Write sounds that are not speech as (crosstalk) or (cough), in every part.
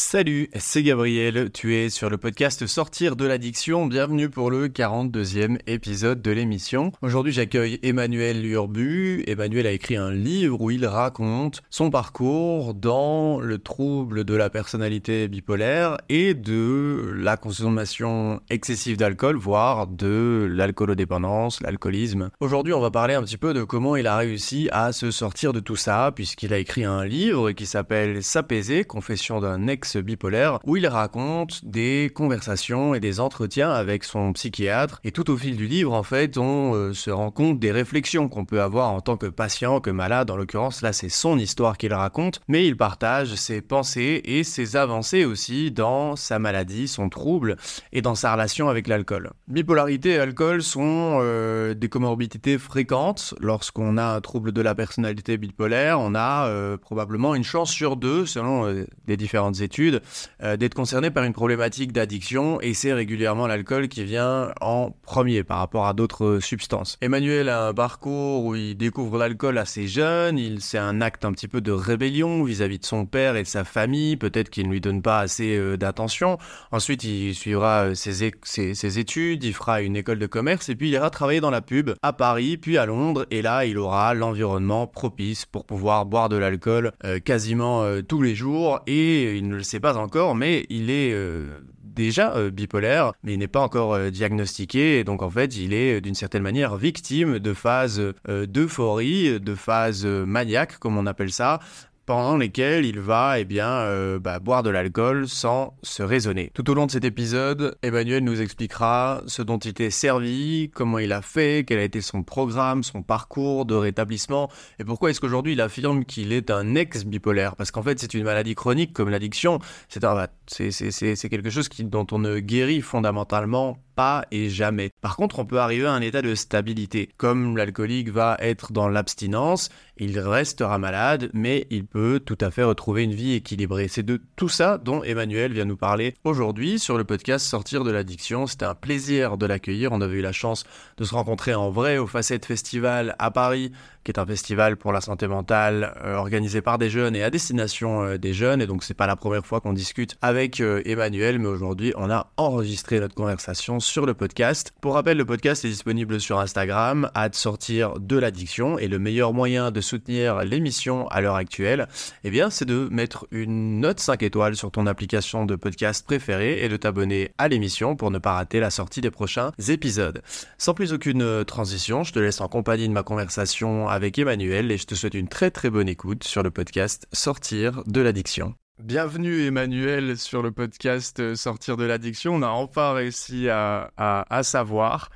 Salut, c'est Gabriel, tu es sur le podcast Sortir de l'addiction, bienvenue pour le 42e épisode de l'émission. Aujourd'hui j'accueille Emmanuel Urbu. Emmanuel a écrit un livre où il raconte son parcours dans le trouble de la personnalité bipolaire et de la consommation excessive d'alcool, voire de l'alcoolodépendance, l'alcoolisme. Aujourd'hui on va parler un petit peu de comment il a réussi à se sortir de tout ça, puisqu'il a écrit un livre qui s'appelle S'apaiser, confession d'un ex bipolaire où il raconte des conversations et des entretiens avec son psychiatre. Et tout au fil du livre, en fait, on euh, se rend compte des réflexions qu'on peut avoir en tant que patient, que malade. En l'occurrence, là, c'est son histoire qu'il raconte, mais il partage ses pensées et ses avancées aussi dans sa maladie, son trouble et dans sa relation avec l'alcool. Bipolarité et alcool sont euh, des comorbidités fréquentes. Lorsqu'on a un trouble de la personnalité bipolaire, on a euh, probablement une chance sur deux, selon des différentes études euh, d'être concerné par une problématique d'addiction et c'est régulièrement l'alcool qui vient en premier par rapport à d'autres substances. Emmanuel a un parcours où il découvre l'alcool assez jeune, c'est un acte un petit peu de rébellion vis-à-vis de son père et de sa famille, peut-être qu'il ne lui donne pas assez euh, d'attention. Ensuite, il suivra euh, ses, ses, études, il fera une école de commerce et puis il ira travailler dans la pub à Paris, puis à Londres et là, il aura l'environnement propice pour pouvoir boire de l'alcool quasiment tous les jours et il ne le sait pas encore, mais il est euh, déjà euh, bipolaire, mais il n'est pas encore euh, diagnostiqué, donc en fait il est d'une certaine manière victime de phases d'euphorie, de phases maniaques comme on appelle ça, pendant lesquels il va eh bien, euh, bah, boire de l'alcool sans se raisonner. Tout au long de cet épisode, Emmanuel nous expliquera ce dont il était servi, comment il a fait, quel a été son programme, son parcours de rétablissement, et pourquoi est-ce qu'aujourd'hui il affirme qu'il est un ex-bipolaire, parce qu'en fait c'est une maladie chronique comme l'addiction, c'est quelque chose qui, dont on ne guérit fondamentalement et jamais. Par contre, on peut arriver à un état de stabilité. Comme l'alcoolique va être dans l'abstinence, il restera malade, mais il peut tout à fait retrouver une vie équilibrée. C'est de tout ça dont Emmanuel vient nous parler aujourd'hui sur le podcast Sortir de l'addiction. C'était un plaisir de l'accueillir. On avait eu la chance de se rencontrer en vrai au Facette Festival à Paris qui est un festival pour la santé mentale euh, organisé par des jeunes et à destination euh, des jeunes. Et donc, c'est pas la première fois qu'on discute avec euh, Emmanuel, mais aujourd'hui, on a enregistré notre conversation sur le podcast. Pour rappel, le podcast est disponible sur Instagram, à sortir de l'addiction. Et le meilleur moyen de soutenir l'émission à l'heure actuelle, eh bien, c'est de mettre une note 5 étoiles sur ton application de podcast préférée et de t'abonner à l'émission pour ne pas rater la sortie des prochains épisodes. Sans plus aucune transition, je te laisse en compagnie de ma conversation avec avec Emmanuel et je te souhaite une très très bonne écoute sur le podcast Sortir de l'addiction. Bienvenue Emmanuel sur le podcast euh, Sortir de l'addiction. On a enfin réussi à, savoir.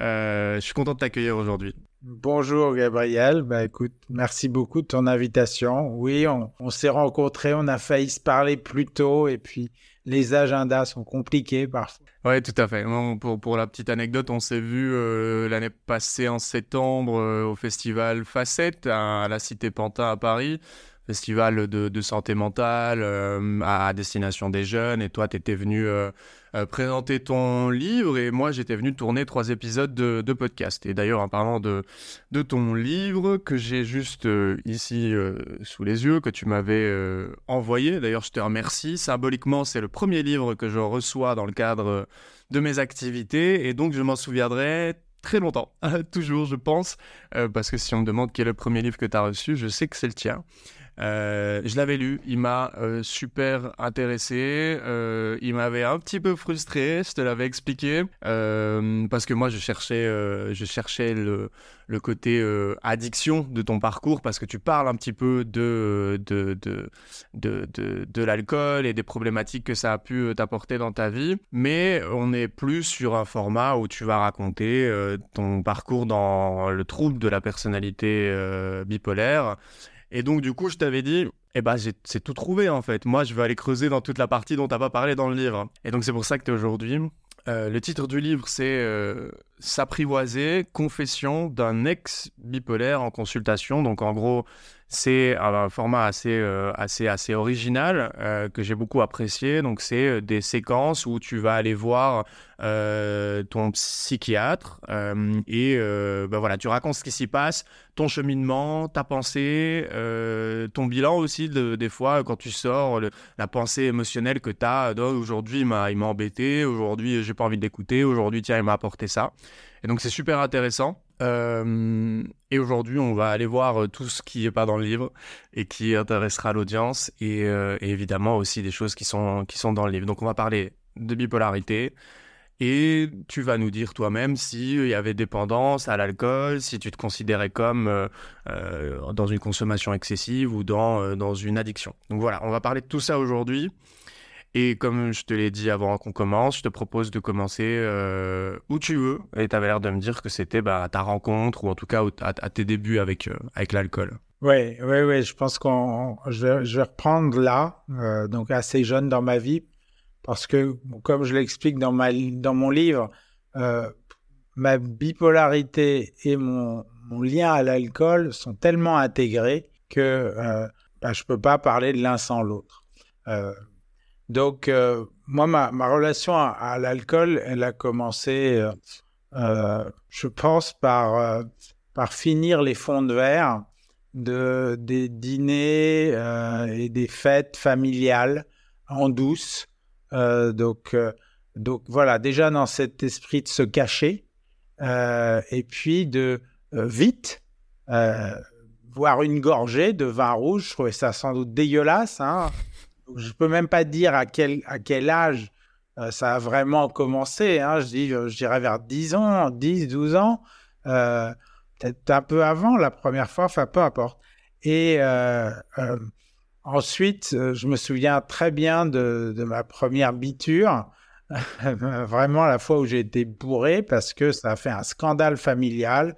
Euh, je suis content de t'accueillir aujourd'hui. Bonjour Gabriel, bah écoute, merci beaucoup de ton invitation. Oui, on, s'est rencontrés, on a failli se parler plus tôt et puis les agendas sont compliqués parfois. Oui, tout à fait. Pour, pour la petite anecdote, on s'est vu euh, l'année passée en septembre euh, au festival Facette à, la Cité Pantin à Paris festival de, santé mentale euh, à destination des jeunes. Et toi, tu étais venu euh, euh, présenter ton livre et moi, j'étais venu tourner trois épisodes de, podcast. Et d'ailleurs, en parlant de, de ton livre que j'ai juste ici sous les yeux, que tu m'avais envoyé, d'ailleurs, je te remercie. Symboliquement, c'est le premier livre que je reçois dans le cadre de mes activités et donc je m'en souviendrai très longtemps, (laughs) toujours je pense, parce que si on me demande quel est le premier livre que tu as reçu, je sais que c'est le tien. Euh, je l'avais lu, il m'a euh, super intéressé, euh, il m'avait un petit peu frustré, je te l'avais expliqué, parce que moi je cherchais, je cherchais le, côté addiction de ton parcours, parce que tu parles un petit peu de, de, de, de, de, de l'alcool et des problématiques que ça a pu t'apporter dans ta vie, mais on est plus sur un format où tu vas raconter ton parcours dans le trouble de la personnalité bipolaire et donc, du coup, je t'avais dit, eh ben, c'est tout trouvé en fait. Moi, je vais aller creuser dans toute la partie dont tu n'as pas parlé dans le livre. Et donc, c'est pour ça que tu es aujourd'hui. Euh, le titre du livre, c'est euh, S'apprivoiser, confession d'un ex bipolaire en consultation. Donc, en gros, C'est un format assez, euh, assez, assez original euh, que j'ai beaucoup apprécié. Donc, c'est euh, des séquences où tu vas aller voir ton psychiatre et ben voilà, tu racontes ce qui s'y passe, ton cheminement, ta pensée, ton bilan aussi. des fois, quand tu sors, la pensée émotionnelle que tu as, aujourd'hui, il m'a embêté, aujourd'hui, j'ai pas envie d'écouter, aujourd'hui, tiens, il m'a apporté ça. Et donc, c'est super intéressant. Euh, et aujourd'hui, on va aller voir euh, tout ce qui n'est pas dans le livre et qui intéressera l'audience euh, et, évidemment aussi des choses qui sont, qui sont dans le livre. Donc, on va parler de bipolarité et tu vas nous dire toi-même s'il y avait dépendance à l'alcool, si tu te considérais comme dans une consommation excessive ou dans, dans une addiction. Donc voilà, on va parler de tout ça aujourd'hui. Et comme je te l'ai dit avant qu'on commence, je te propose de commencer euh, où tu veux. Et tu avais l'air de me dire que c'était bah, ta rencontre ou en tout cas à, tes débuts avec, euh, avec l'alcool. Oui, oui, oui. Je pense qu'on, je vais, reprendre là, euh, donc assez jeune dans ma vie, parce que comme je l'explique dans dans mon livre, ma bipolarité et mon, lien à l'alcool sont tellement intégrés que bah, je peux pas parler de l'un sans l'autre. Donc, euh, moi, ma, relation à, l'alcool, elle a commencé, euh, euh, je pense, par, finir les fonds de verre de, des dîners et des fêtes familiales en douce. donc, voilà, déjà dans cet esprit de se cacher et puis de vite boire une gorgée de vin rouge. Je trouvais ça sans doute dégueulasse. Hein je peux même pas dire à quel, à quel âge euh, ça a vraiment commencé. Hein. Je, dis, je dirais vers 10 ans, 10, 12 ans, euh, peut-être un peu avant la première fois, enfin peu importe. Et euh, ensuite, je me souviens très bien de, de ma première biture. (laughs) vraiment la fois où j'ai été bourré parce que ça a fait un scandale familial.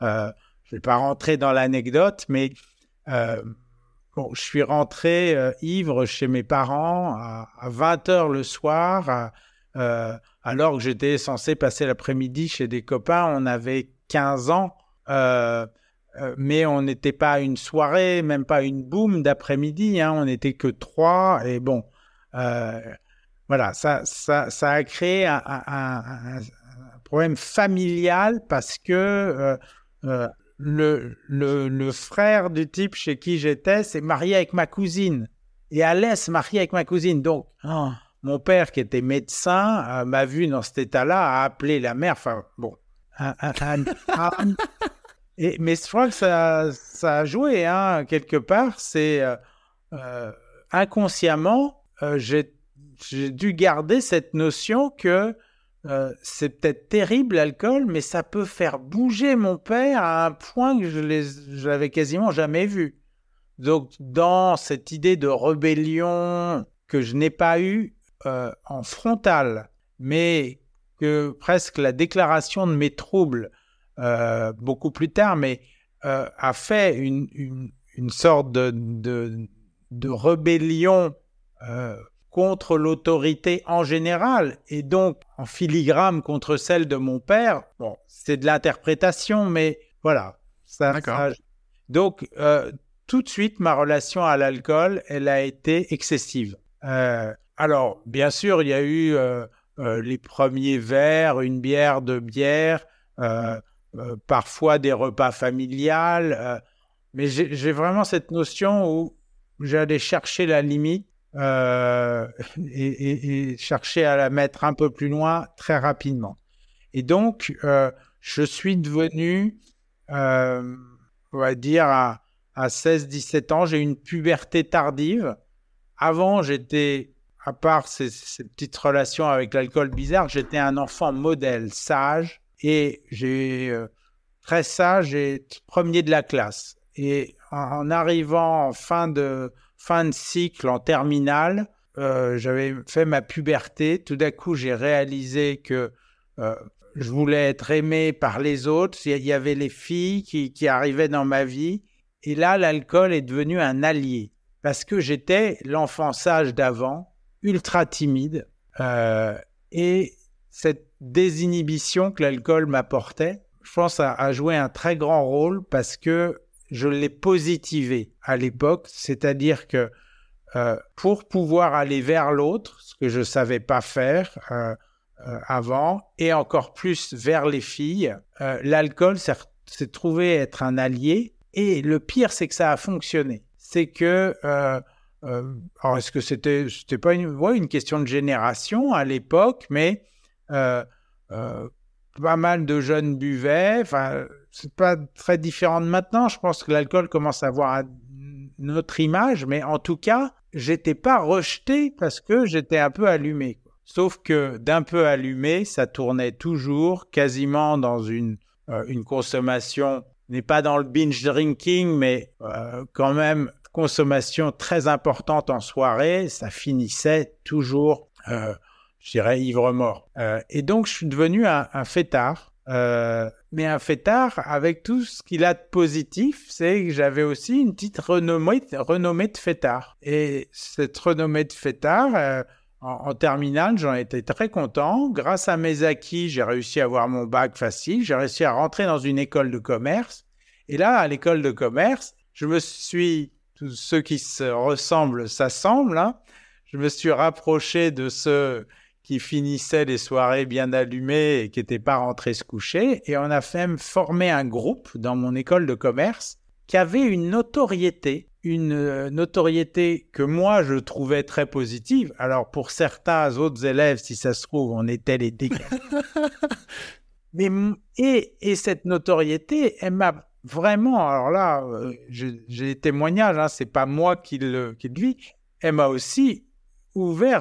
je ne vais pas rentrer dans l'anecdote, mais Bon, je suis rentré euh, ivre chez mes parents à, 20 h le soir, euh, alors que j'étais censé passer l'après-midi chez des copains. On avait 15 ans, euh, mais on n'était pas une soirée, même pas une boum d'après-midi. Hein, on n'était que trois. Et bon, voilà, ça, a créé un, problème familial parce que le, le, frère du type chez qui j'étais s'est marié avec ma cousine. Et Alès marié avec ma cousine. Donc, oh, mon père, qui était médecin, euh, m'a vu dans cet état-là, a appelé la mère. Enfin, bon. (laughs) Et, mais je crois que ça, ça a joué, hein, quelque part. C'est euh, euh, inconsciemment, j'ai dû garder cette notion que euh, c'est peut-être terrible l'alcool, mais ça peut faire bouger mon père à un point que je l'avais quasiment jamais vu. Donc dans cette idée de rébellion que je n'ai pas eue euh, en frontal, mais que presque la déclaration de mes troubles euh, beaucoup plus tard, mais a fait une, sorte de rébellion contre l'autorité en général et donc en filigrane contre celle de mon père. Bon, c'est de l'interprétation, mais voilà. Ça, Donc, euh, tout de suite, ma relation à l'alcool, elle a été excessive. Euh, alors, bien sûr, il y a eu euh, les premiers verres, une bière, deux bières, parfois des repas familiales, mais j'ai vraiment cette notion où j'allais chercher la limite euh, et, chercher à la mettre un peu plus loin très rapidement. Et donc, euh, je suis devenu, euh, on va dire, à, 16-17 ans, j'ai une puberté tardive. Avant, j'étais, à part ces, petites relations avec l'alcool bizarre, j'étais un enfant modèle, sage, et j'ai très sage et premier de la classe. Et en arrivant en fin de, fin de cycle en terminale, euh, j'avais fait ma puberté. Tout d'un coup, j'ai réalisé que euh, je voulais être aimé par les autres. Il y avait les filles qui, arrivaient dans ma vie. Et là, l'alcool est devenu un allié. Parce que j'étais l'enfant sage d'avant, ultra timide. Euh, et cette désinhibition que l'alcool m'apportait, je pense, a, a, joué un très grand rôle parce que je l'ai positivé à l'époque, c'est-à-dire que euh, pour pouvoir aller vers l'autre, ce que je savais pas faire euh, euh, avant, et encore plus vers les filles, l'alcool s'est trouvé être un allié. Et le pire, c'est que ça a fonctionné. C'est que alors est-ce que c'était c'était pas une, ouais, une question de génération à l'époque, mais pas mal de jeunes buvaient. Enfin, c'est pas très différent de maintenant. Je pense que l'alcool commence à avoir notre image, mais en tout cas, j'étais pas rejeté parce que j'étais un peu allumé. Sauf que d'un peu allumé, ça tournait toujours quasiment dans une, euh, une consommation, n'est pas dans le binge drinking, mais euh, quand même consommation très importante en soirée, ça finissait toujours, euh, je dirais, ivre-mort. et donc, je suis devenu un, un fêtard. mais un fêtard avec tout ce qu'il a de positif, c'est que j'avais aussi une petite renommée, de fêtard. Et cette renommée de fêtard, euh, en, terminale, j'en étais très content. Grâce à mes acquis, j'ai réussi à avoir mon bac facile. J'ai réussi à rentrer dans une école de commerce. Et là, à l'école de commerce, je me suis, tous ceux qui se ressemblent s'assemblent, hein, je me suis rapproché de ceux qui finissait les soirées bien allumées et qui n'étaient pas rentrés se coucher. Et on a même formé un groupe dans mon école de commerce qui avait une notoriété, une euh, notoriété que moi je trouvais très positive. Alors pour certains autres élèves, si ça se trouve, on était les décalés. (laughs) Mais et, et cette notoriété, elle m'a vraiment, alors là, euh, j'ai des témoignages, hein, c'est pas moi qui le, qui le elle m'a aussi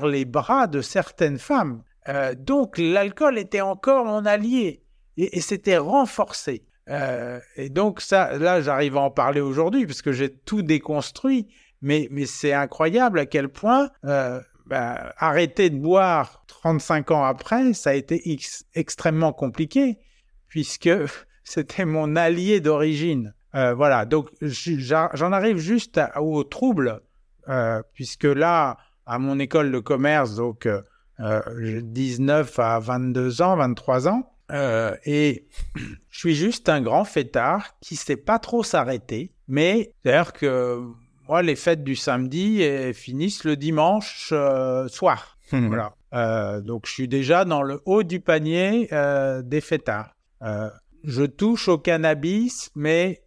les bras de certaines femmes. Euh, donc l'alcool était encore mon allié et, c'était renforcé. Euh, et donc ça, là, j'arrive à en parler aujourd'hui parce que j'ai tout déconstruit. Mais, mais c'est incroyable à quel point euh, bah, arrêter de boire 35 ans après, ça a été extrêmement compliqué puisque (laughs) c'était mon allié d'origine. voilà, donc j'en arrive juste au trouble, puisque là, à mon école de commerce, donc euh, 19 euh, à 22 ans, 23 ans. Euh, et (clears throat) je suis juste un grand fêtard qui sait pas trop s'arrêter. Mais c'est-à-dire que moi, les fêtes du samedi eh, finissent le dimanche euh, soir. voilà. donc je suis déjà dans le haut du panier des fêtards. je touche au cannabis, mais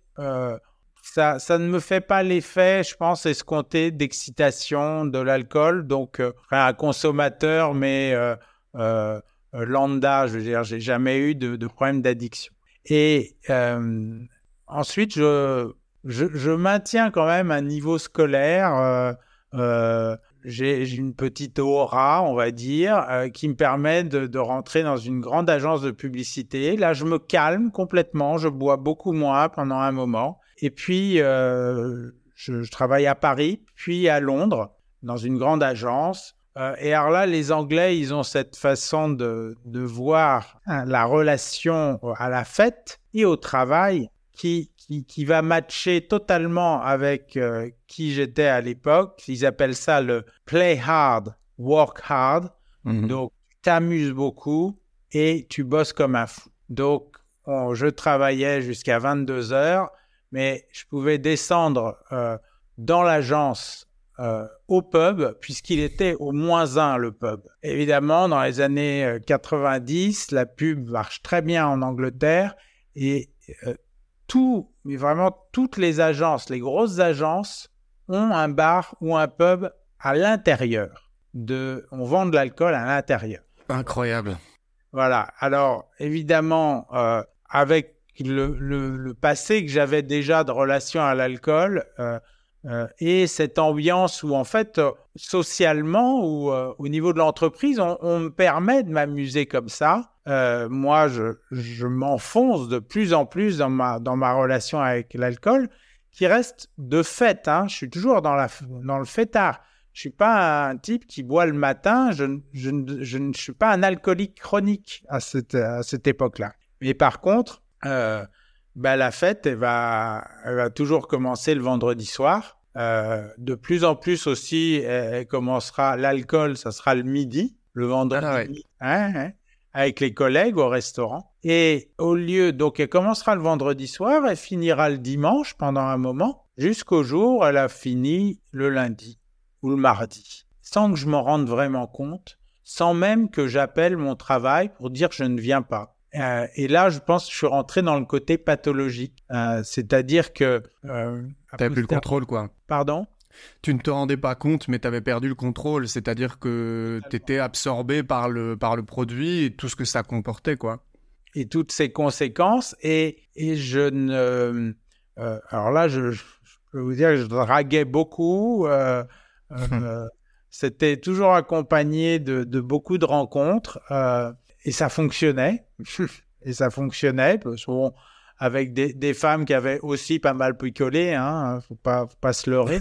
ça, ne me fait pas l'effet, je pense, escompté d'excitation de l'alcool. Donc, euh, un consommateur, mais euh, euh, lambda, je veux dire, j'ai jamais eu de, de problème d'addiction. Et ensuite, je, je, je, maintiens quand même un niveau scolaire. j'ai une petite aura, on va dire, qui me permet de, de, rentrer dans une grande agence de publicité. Là, je me calme complètement, je bois beaucoup moins pendant un moment. Et puis, euh, je, travaille à Paris, puis à Londres, dans une grande agence. Euh, et alors là, les Anglais, ils ont cette façon de, de voir hein, la relation à la fête et au travail qui, qui, qui va matcher totalement avec euh, qui j'étais à l'époque. Ils appellent ça le play hard, work hard. Mhm. Donc, tu t'amuses beaucoup et tu bosses comme un fou. Donc, je travaillais jusqu'à 22 heures mais je pouvais descendre euh, dans l'agence euh, au pub, puisqu'il était au moins un, le pub. Évidemment, dans les années 90, euh, la pub marche très bien en Angleterre et tout, mais vraiment toutes les agences, les grosses agences, ont un bar ou un pub à l'intérieur. De, on vend de l'alcool à l'intérieur. Incroyable. Voilà. Alors, évidemment, avec le, passé que j'avais déjà de relation à l'alcool euh, euh, et cette ambiance où en fait euh, socialement ou au niveau de l'entreprise on, me permet de m'amuser comme ça. moi, je, m'enfonce de plus en plus dans ma, dans ma relation avec l'alcool qui reste de fait. Hein. Je suis toujours dans, la, dans le fêtard. Je suis pas un type qui boit le matin. Je, je, je ne suis pas un alcoolique chronique à cette, à cette époque-là. Mais par contre, euh, bah, la fête, elle va, elle va toujours commencer le vendredi soir. Euh, de plus en plus aussi, elle, commencera l'alcool, ça sera le midi, le vendredi, ah hein, hein, avec les collègues au restaurant. Et au lieu, donc elle commencera le vendredi soir, elle finira le dimanche pendant un moment, jusqu'au jour où elle a fini le lundi ou le mardi, sans que je m'en rende vraiment compte, sans même que j'appelle mon travail pour dire que je ne viens pas. Euh, et là, je pense que je suis rentré dans le côté pathologique, euh, c'est-à-dire que... Euh, T'avais plus le contrôle, quoi. Pardon? Tu ne te rendais pas compte, mais tu avais perdu le contrôle, c'est-à-dire que tu étais absorbé par le, par le produit et tout ce que ça comportait, quoi. Et toutes ses conséquences, et, et je ne... Euh, alors là, je, peux vous dire que je draguais beaucoup. Euh, euh, (laughs) c'était toujours accompagné de, de, beaucoup de rencontres, et ça fonctionnait. (laughs) et ça fonctionnait, parce bon, avec des, des, femmes qui avaient aussi pas mal picolé, hein, faut pas, faut pas se leurrer.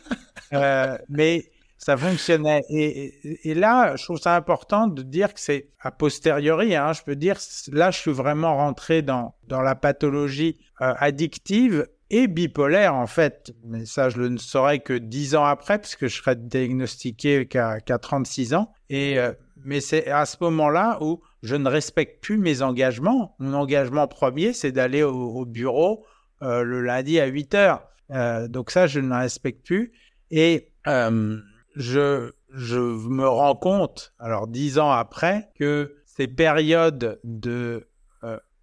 (laughs) euh, mais ça fonctionnait. Et, et, là, je trouve ça important de dire que c'est a posteriori, hein, je peux dire, là, je suis vraiment rentré dans, dans la pathologie euh, addictive et bipolaire, en fait. Mais ça, je le ne saurais que dix ans après, puisque je serais diagnostiqué qu'à 36 ans. Et, euh, mais c'est à ce moment-là où je ne respecte plus mes engagements. Mon engagement premier, c'est d'aller au, bureau euh, le lundi à 8 heures. Euh, donc ça, je ne respecte plus. Et euh, je, me rends compte, alors dix ans après, que ces périodes de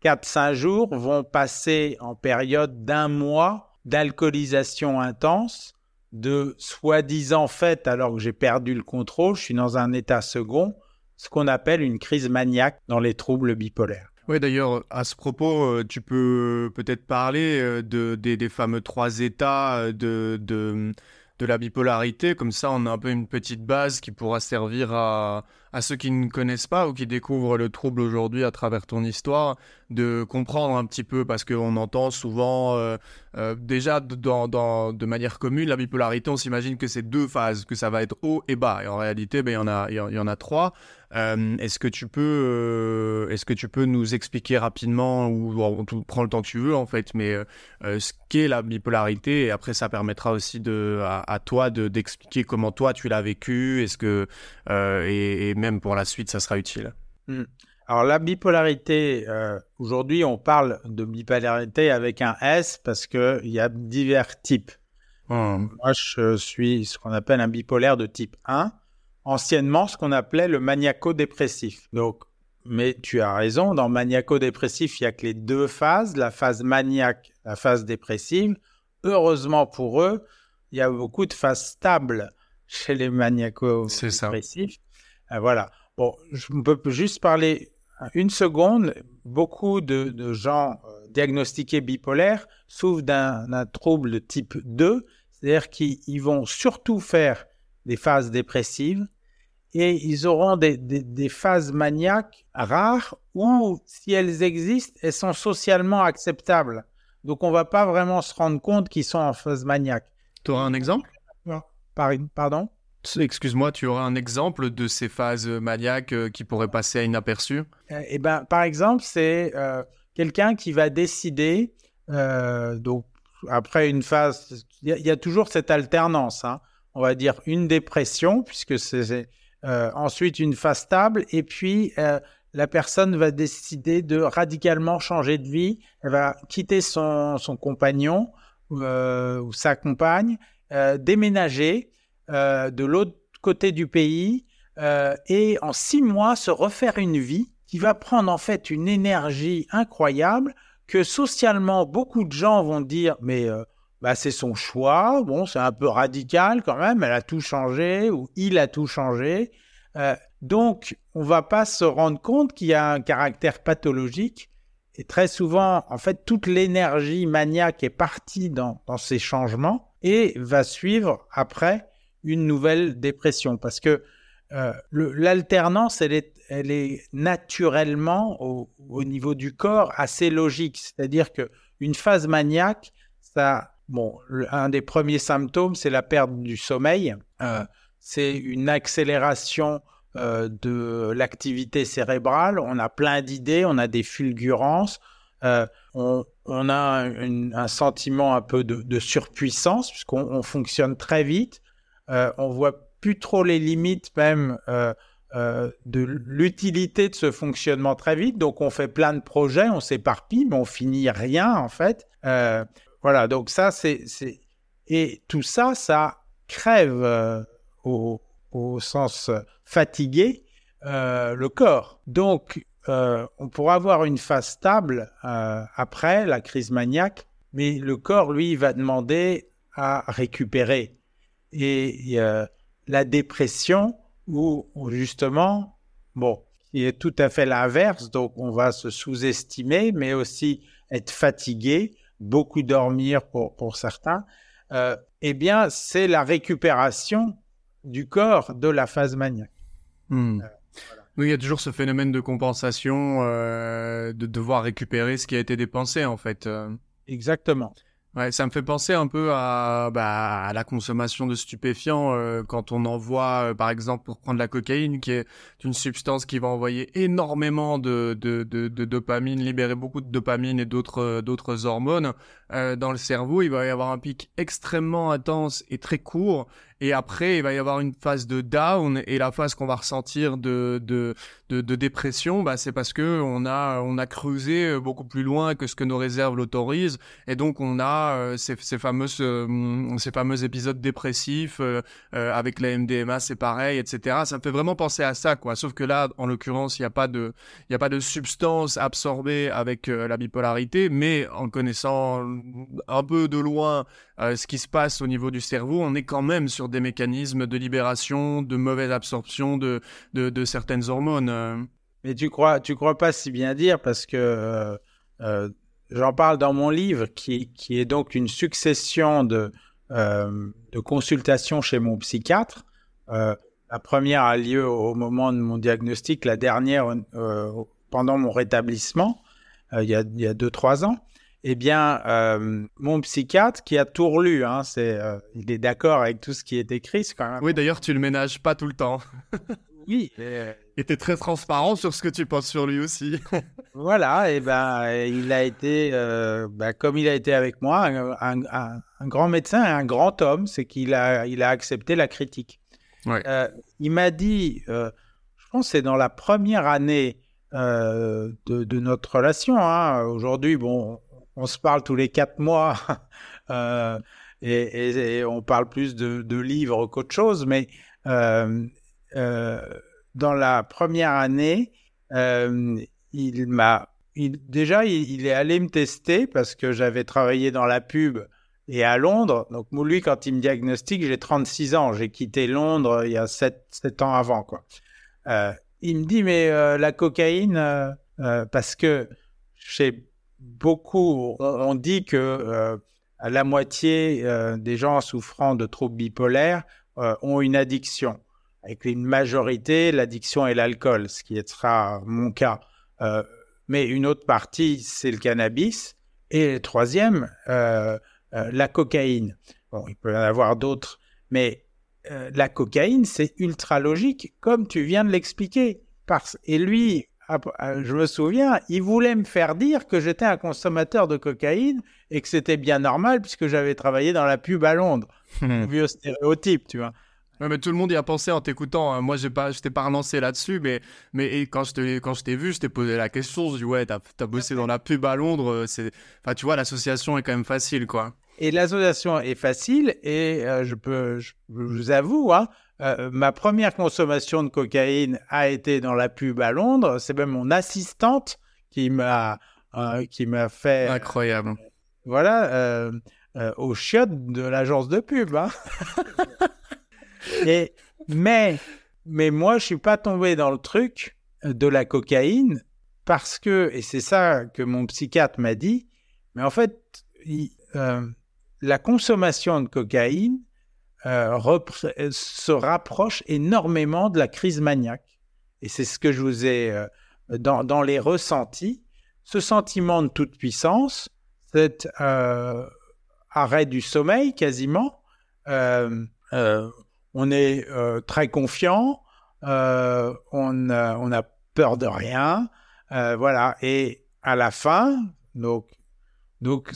4-5 jours vont passer en période d'un mois d'alcoolisation intense, de soi-disant fait alors que j'ai perdu le contrôle, je suis dans un état second, ce qu'on appelle une crise maniaque dans les troubles bipolaires. Oui, d'ailleurs, à ce propos, euh, tu peux peut-être parler euh, de, des, fameux trois états euh, de, de, la bipolarité. Comme ça, on a un peu une petite base qui pourra servir à, à ceux qui ne connaissent pas ou qui découvrent le trouble aujourd'hui à travers ton histoire, de comprendre un petit peu, parce qu'on entend souvent, déjà de manière commune, la bipolarité, on s'imagine que c'est deux phases, que ça va être haut et bas. Et en réalité, ben, il, y il y en a trois. Euh, est-ce que tu peux, euh, est-ce que tu peux nous expliquer rapidement ou on prend le temps que tu veux en fait, mais euh, ce qu'est la bipolarité et après ça permettra aussi de, à, toi de, d'expliquer comment toi tu l'as vécu, est-ce que et, même pour la suite ça sera utile. Hmm. Alors la bipolarité, aujourd'hui on parle de bipolarité avec un S parce qu'il y a divers types. Hmm. Moi je suis ce qu'on appelle un bipolaire de type 1 anciennement ce qu'on appelait le maniaco-dépressif. Donc, mais tu as raison, dans maniaco-dépressif, il n'y a que les deux phases, la phase maniaque, la phase dépressive. Heureusement pour eux, il y a beaucoup de phases stables chez les maniaco-dépressifs. Euh, voilà. Bon, je peux juste parler une seconde. Beaucoup de, gens euh, diagnostiqués bipolaires souffrent d'un trouble de type 2, c'est-à-dire qu'ils vont surtout faire des phases dépressives et ils auront des, des, phases maniaques rares où, si elles existent, elles sont socialement acceptables. Donc, on ne va pas vraiment se rendre compte qu'ils sont en phase maniaque. Tu auras un exemple? Pardon? Excuse-moi, tu auras un exemple de ces phases maniaques euh, qui pourraient passer à inaperçu? Euh, Eh ben, par exemple, c'est euh, quelqu'un qui va décider, donc après une phase, il y, y, a toujours cette alternance. Hein. On va dire une dépression, puisque c'est euh, ensuite une phase stable, et puis euh, la personne va décider de radicalement changer de vie. Elle va quitter son, son compagnon euh, ou sa compagne, déménager de l'autre côté du pays et en six mois se refaire une vie qui va prendre en fait une énergie incroyable que socialement beaucoup de gens vont dire mais bah, c'est son choix. Bon, c'est un peu radical quand même. Elle a tout changé ou il a tout changé. Euh, donc, on va pas se rendre compte qu'il y a un caractère pathologique. Et très souvent, en fait, toute l'énergie maniaque est partie dans, ces changements et va suivre après une nouvelle dépression. Parce que euh, l'alternance, elle est, elle est naturellement au, au niveau du corps assez logique. C'est-à-dire que une phase maniaque, ça Bon, un des premiers symptômes, c'est la perte du sommeil. Euh, c'est une accélération euh, de l'activité cérébrale. On a plein d'idées, on a des fulgurances. Euh, on, a un sentiment un peu de, surpuissance puisqu'on fonctionne très vite. on voit plus trop les limites même de l'utilité de ce fonctionnement très vite. Donc, on fait plein de projets, on s'éparpille, mais on finit rien en fait. Voilà, donc ça, c'est. Et tout ça, ça crève au, au, sens fatigué le corps. Donc, on pourra avoir une phase stable après la crise maniaque, mais le corps, lui, va demander à récupérer. Et la dépression, où justement, bon, qui est tout à fait l'inverse, donc on va se sous-estimer, mais aussi être fatigué, beaucoup dormir pour, pour certains, euh, eh bien, c'est la récupération du corps de la phase maniaque. Hmm. Euh, oui, il y a toujours ce phénomène de compensation, euh, de devoir récupérer ce qui a été dépensé, en fait. Exactement. Ouais, ça me fait penser un peu à, bah, la consommation de stupéfiants euh, quand on envoie, euh, par exemple, pour prendre la cocaïne, qui est une substance qui va envoyer énormément de, dopamine, libérer beaucoup de dopamine et d'autres d'autres hormones euh, dans le cerveau. Il va y avoir un pic extrêmement intense et très court et après, il va y avoir une phase de down et la phase qu'on va ressentir de, de, de, dépression, bah, c'est parce que on a, on a creusé beaucoup plus loin que ce que nos réserves l'autorisent. Et donc, on a euh, ces, ces, fameuses, euh, ces fameux épisodes dépressifs euh, avec la MDMA, c'est pareil, etc. Ça me fait vraiment penser à ça, quoi. Sauf que là, en l'occurrence, il n'y a a pas de substance absorbée avec la bipolarité, mais en connaissant un peu de loin ce qui se passe au niveau du cerveau, on est quand même sur des mécanismes de libération, de mauvaise absorption de, certaines hormones. Euh. Mais tu crois, tu crois pas si bien dire parce que euh, euh, j'en parle dans mon livre qui, est donc une succession de, de consultations chez mon psychiatre. la première a lieu au moment de mon diagnostic, la dernière pendant mon rétablissement, il y a 2-3 ans eh bien, euh, mon psychiatre qui a tout relu, hein, c'est, euh, il est d'accord avec tout ce qui est écrit. quand même... Oui, d'ailleurs, tu le ménages pas tout le temps. oui. (laughs) Et tu es très transparent sur ce que tu penses sur lui aussi. (laughs) voilà, et ben, il a été, euh, ben, comme il a été avec moi, un, grand médecin et un grand homme, c'est qu'il a, il a accepté la critique. il m'a dit, je pense que c'est dans la première année de, de, notre relation. Hein. Aujourd'hui, bon, on se parle tous les quatre mois (laughs) euh, et, on parle plus de, livres qu'autre chose, mais euh, euh, dans la première année, il m'a déjà il, est allé me tester parce que j'avais travaillé dans la pub et à Londres. Donc lui, quand il me diagnostique, j'ai 36 ans. J'ai quitté Londres il y a 7, 7 ans avant. Quoi. il me dit, mais la cocaïne, parce que chez beaucoup, on dit que euh, la moitié euh, des gens souffrant de troubles bipolaires euh, ont une addiction. Avec une majorité, l'addiction est l'alcool, ce qui sera mon cas. mais une autre partie, c'est le cannabis. Et troisième, la cocaïne. Bon, il peut y en avoir d'autres, mais la cocaïne, c'est ultra logique, comme tu viens de l'expliquer. Et lui, je me souviens, il voulait me faire dire que j'étais un consommateur de cocaïne et que c'était bien normal puisque j'avais travaillé dans la pub à Londres. Un vieux stéréotype, tu vois. mais tout le monde y a pensé en t'écoutant. Hein. Moi, j'ai pas, je t'ai pas relancé là-dessus, mais, mais quand je t'ai, quand je t'ai vu, je t'ai posé la question. Je dis ouais, t'as, as bossé dans la pub à Londres. Euh, c'est, enfin, tu vois, l'association est quand même facile, quoi. Et l'association est facile et euh, je peux, je, vous avoue, hein, euh, ma première consommation de cocaïne a été dans la pub à Londres. C'est même mon assistante qui m'a euh, qui m'a fait incroyable. voilà au chiottes de l'agence de pub. Hein. (laughs) et mais mais moi je suis pas tombé dans le truc de la cocaïne parce que et c'est ça que mon psychiatre m'a dit. Mais en fait, la consommation de cocaïne euh, se rapproche énormément de la crise maniaque. Et c'est ce que je vous ai euh, dans, les ressentis. Ce sentiment de toute puissance, cet euh, arrêt du sommeil quasiment, on est très confiant, on, on, a peur de rien, voilà. Et à la fin, donc donc,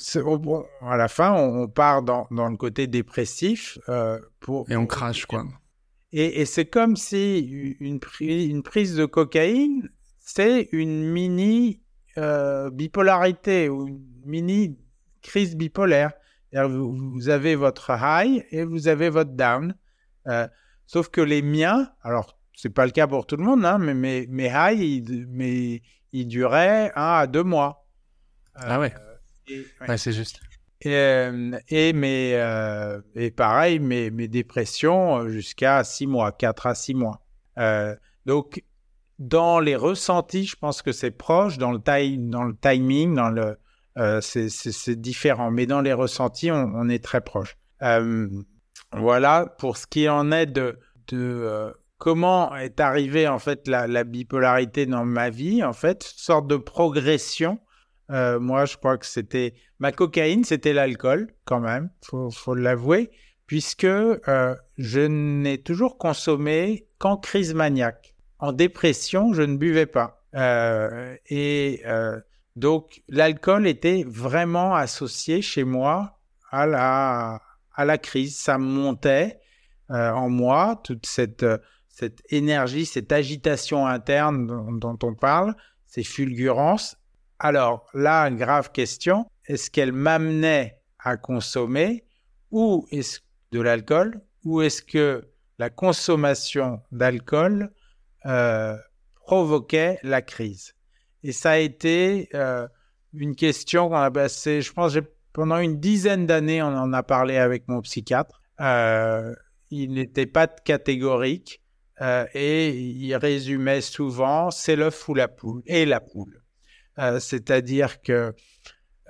à la fin, on, part dans, le côté dépressif. Euh, pour, et on crache, quoi. Et, c'est comme si une, une, prise de cocaïne, c'est une mini euh, bipolarité ou une mini crise bipolaire. Vous, avez votre high et vous avez votre down. Euh, sauf que les miens, alors c'est pas le cas pour tout le monde, hein, mais mes, mes highs, ils, ils duraient un à deux mois. ah ouais. Ouais c'est juste. Et, euh, et, mes, euh, et pareil, mes, mes dépressions euh, jusqu'à 6 mois, 4 à 6 mois. donc, dans les ressentis, je pense que c'est proche, dans le, dans le timing, dans le, c'est différent, mais dans les ressentis, on, est très proche. voilà, pour ce qui en est de, de comment est arrivée en fait la, la, bipolarité dans ma vie, en fait, sorte de progression euh, moi, je crois que c'était ma cocaïne, c'était l'alcool quand même, faut, faut l'avouer, puisque euh, je n'ai toujours consommé qu'en crise maniaque. En dépression, je ne buvais pas. Euh, et donc, l'alcool était vraiment associé chez moi à la, à la crise. Ça montait en moi, toute cette, cette énergie, cette agitation interne dont, dont on parle, ces fulgurances alors là, grave question, est-ce qu'elle m'amenait à consommer ou est-ce de l'alcool ou est-ce que la consommation d'alcool euh, provoquait la crise? Et ça a été euh, une question qu'on a passé, je pense, pendant une dizaine d'années, on en a parlé avec mon psychiatre. Euh, il n'était pas catégorique et il résumait souvent c'est l'œuf ou la poule et la poule. Euh, c'est-à-dire que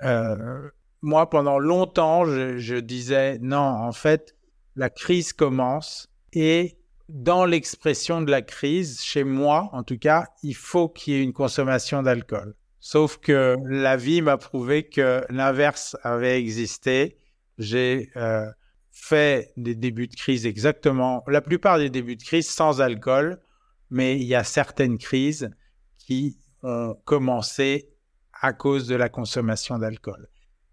euh, moi, pendant longtemps, je, disais non, en fait, la crise commence et dans l'expression de la crise, chez moi en tout cas, il faut qu'il y ait une consommation d'alcool. Sauf que la vie m'a prouvé que l'inverse avait existé. J'ai euh, fait des débuts de crise exactement, la plupart des débuts de crise sans alcool, mais il y a certaines crises qui ont commencé à cause de la consommation d'alcool.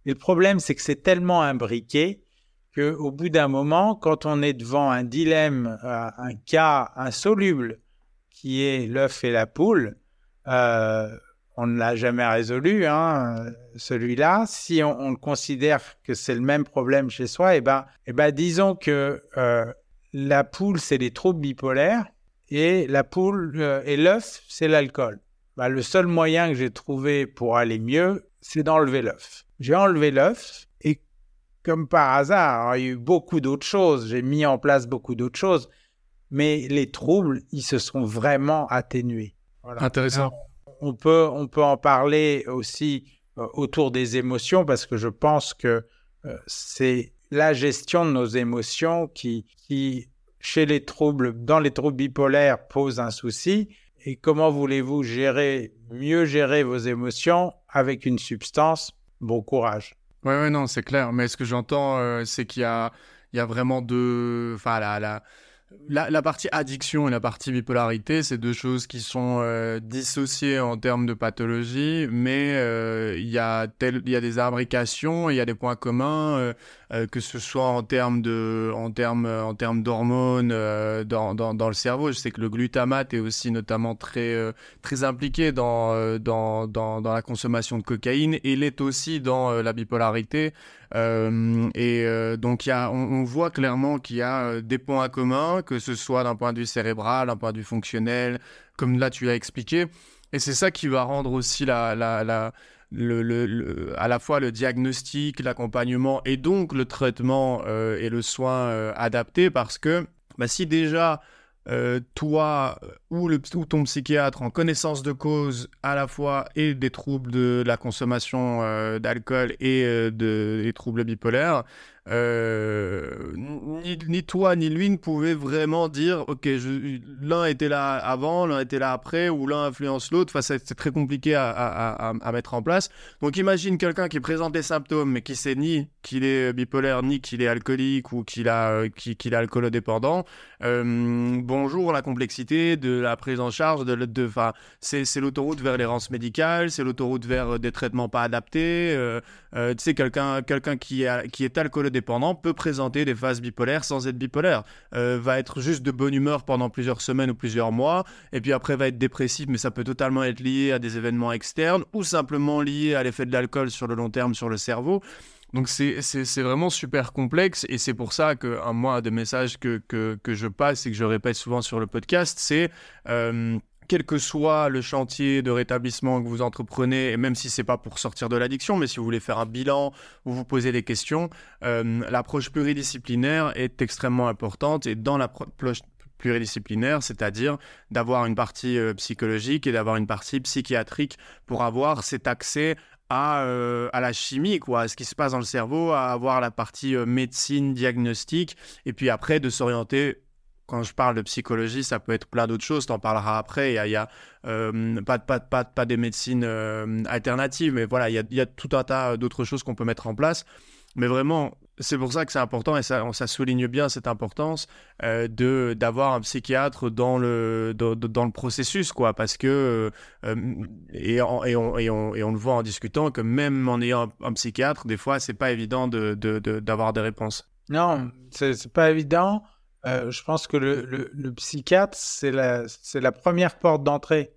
Et le problème, c'est que c'est tellement imbriqué qu'au bout d'un moment, quand on est devant un dilemme, euh, un cas insoluble qui est l'œuf et la poule, euh, on ne l'a jamais résolu, hein, celui-là. Si on, considère que c'est le même problème chez soi, eh ben, eh ben disons que euh, la poule, c'est les troubles bipolaires et la poule et l'œuf, c'est l'alcool. Bah, le seul moyen que j'ai trouvé pour aller mieux, c'est d'enlever l'œuf. J'ai enlevé l'œuf et comme par hasard, il y a eu beaucoup d'autres choses. J'ai mis en place beaucoup d'autres choses, mais les troubles, ils se sont vraiment atténués. Intéressant. on peut, on peut en parler aussi euh, autour des émotions parce que je pense que euh, c'est la gestion de nos émotions qui, qui, chez les troubles, dans les troubles bipolaires, pose un souci et comment voulez-vous gérer, mieux gérer vos émotions avec une substance? Bon courage. Ouais, ouais, non, c'est clair. Mais ce que j'entends, euh, c'est qu'il y a, il y a vraiment deux. Enfin, la, la, la, partie addiction et la partie bipolarité, c'est deux choses qui sont euh, dissociées en termes de pathologie, mais euh, il y, a il y a des imbrications, il y a des points communs. Euh, que ce soit en termes de, en termes, en termes d'hormones euh, dans, dans, dans, le cerveau. Je sais que le glutamate est aussi notamment très, euh, très impliqué dans, dans, dans, la consommation de cocaïne et l'est aussi dans la bipolarité. et donc, y a, on, voit clairement qu'il y a des points communs, que ce soit d'un point de vue cérébral, d'un point de vue fonctionnel, comme là tu l'as expliqué. Et c'est ça qui va rendre aussi la, la, à la fois le diagnostic, l'accompagnement et donc le traitement euh, et le soin euh, adapté parce que bah, si déjà euh, toi ou, le, ou ton psychiatre en connaissance de cause à la fois et des troubles de la consommation d'alcool et de, des troubles bipolaires, euh, ni, toi ni lui ne pouvaient vraiment dire ok l'un était là avant l'un était là après ou l'un influence l'autre. Enfin c'est très compliqué à, à, mettre en place. Donc imagine quelqu'un qui présente des symptômes mais qui sait ni qu'il est bipolaire ni qu'il est alcoolique ou qu'il a euh, qu'il est alcoolodépendant euh, bonjour la complexité de la prise en charge de, c'est l'autoroute vers l'errance médicale c'est l'autoroute vers des traitements pas adaptés tu sais quelqu'un quelqu'un qui, qui est alcoolodépendant dépendant peut présenter des phases bipolaires sans être bipolaire. Euh, va être juste de bonne humeur pendant plusieurs semaines ou plusieurs mois, et puis après va être dépressif, mais ça peut totalement être lié à des événements externes ou simplement lié à l'effet de l'alcool sur le long terme sur le cerveau. Donc c'est vraiment super complexe et c'est pour ça que un, moi, des messages que, que, que, je passe et que je répète souvent sur le podcast, c'est euh, quel que soit le chantier de rétablissement que vous entreprenez, et même si c'est pas pour sortir de l'addiction, mais si vous voulez faire un bilan ou vous poser des questions, euh, l'approche pluridisciplinaire est extrêmement importante et dans l'approche pluridisciplinaire, c'est-à-dire d'avoir une partie euh, psychologique et d'avoir une partie psychiatrique pour avoir cet accès à, euh, à la chimie, quoi, à ce qui se passe dans le cerveau, à avoir la partie euh, médecine, diagnostic, et puis après de s'orienter. Quand je parle de psychologie, ça peut être plein d'autres choses, tu en parleras après. Il y a, euh, pas, pas, pas, pas des médecines alternatives, mais voilà, il y a tout un tas d'autres choses qu'on peut mettre en place. Mais vraiment, c'est pour ça que c'est important et ça, ça, souligne bien cette importance euh, de d'avoir un psychiatre dans le dans, le processus quoi parce que euh, et, et, on, et, on, et, on, le voit en discutant que même en ayant un, psychiatre des fois c'est pas évident de d'avoir de, des réponses. Non c'est pas évident. Euh, je pense que le, le, le psychiatre c'est la c'est la première porte d'entrée.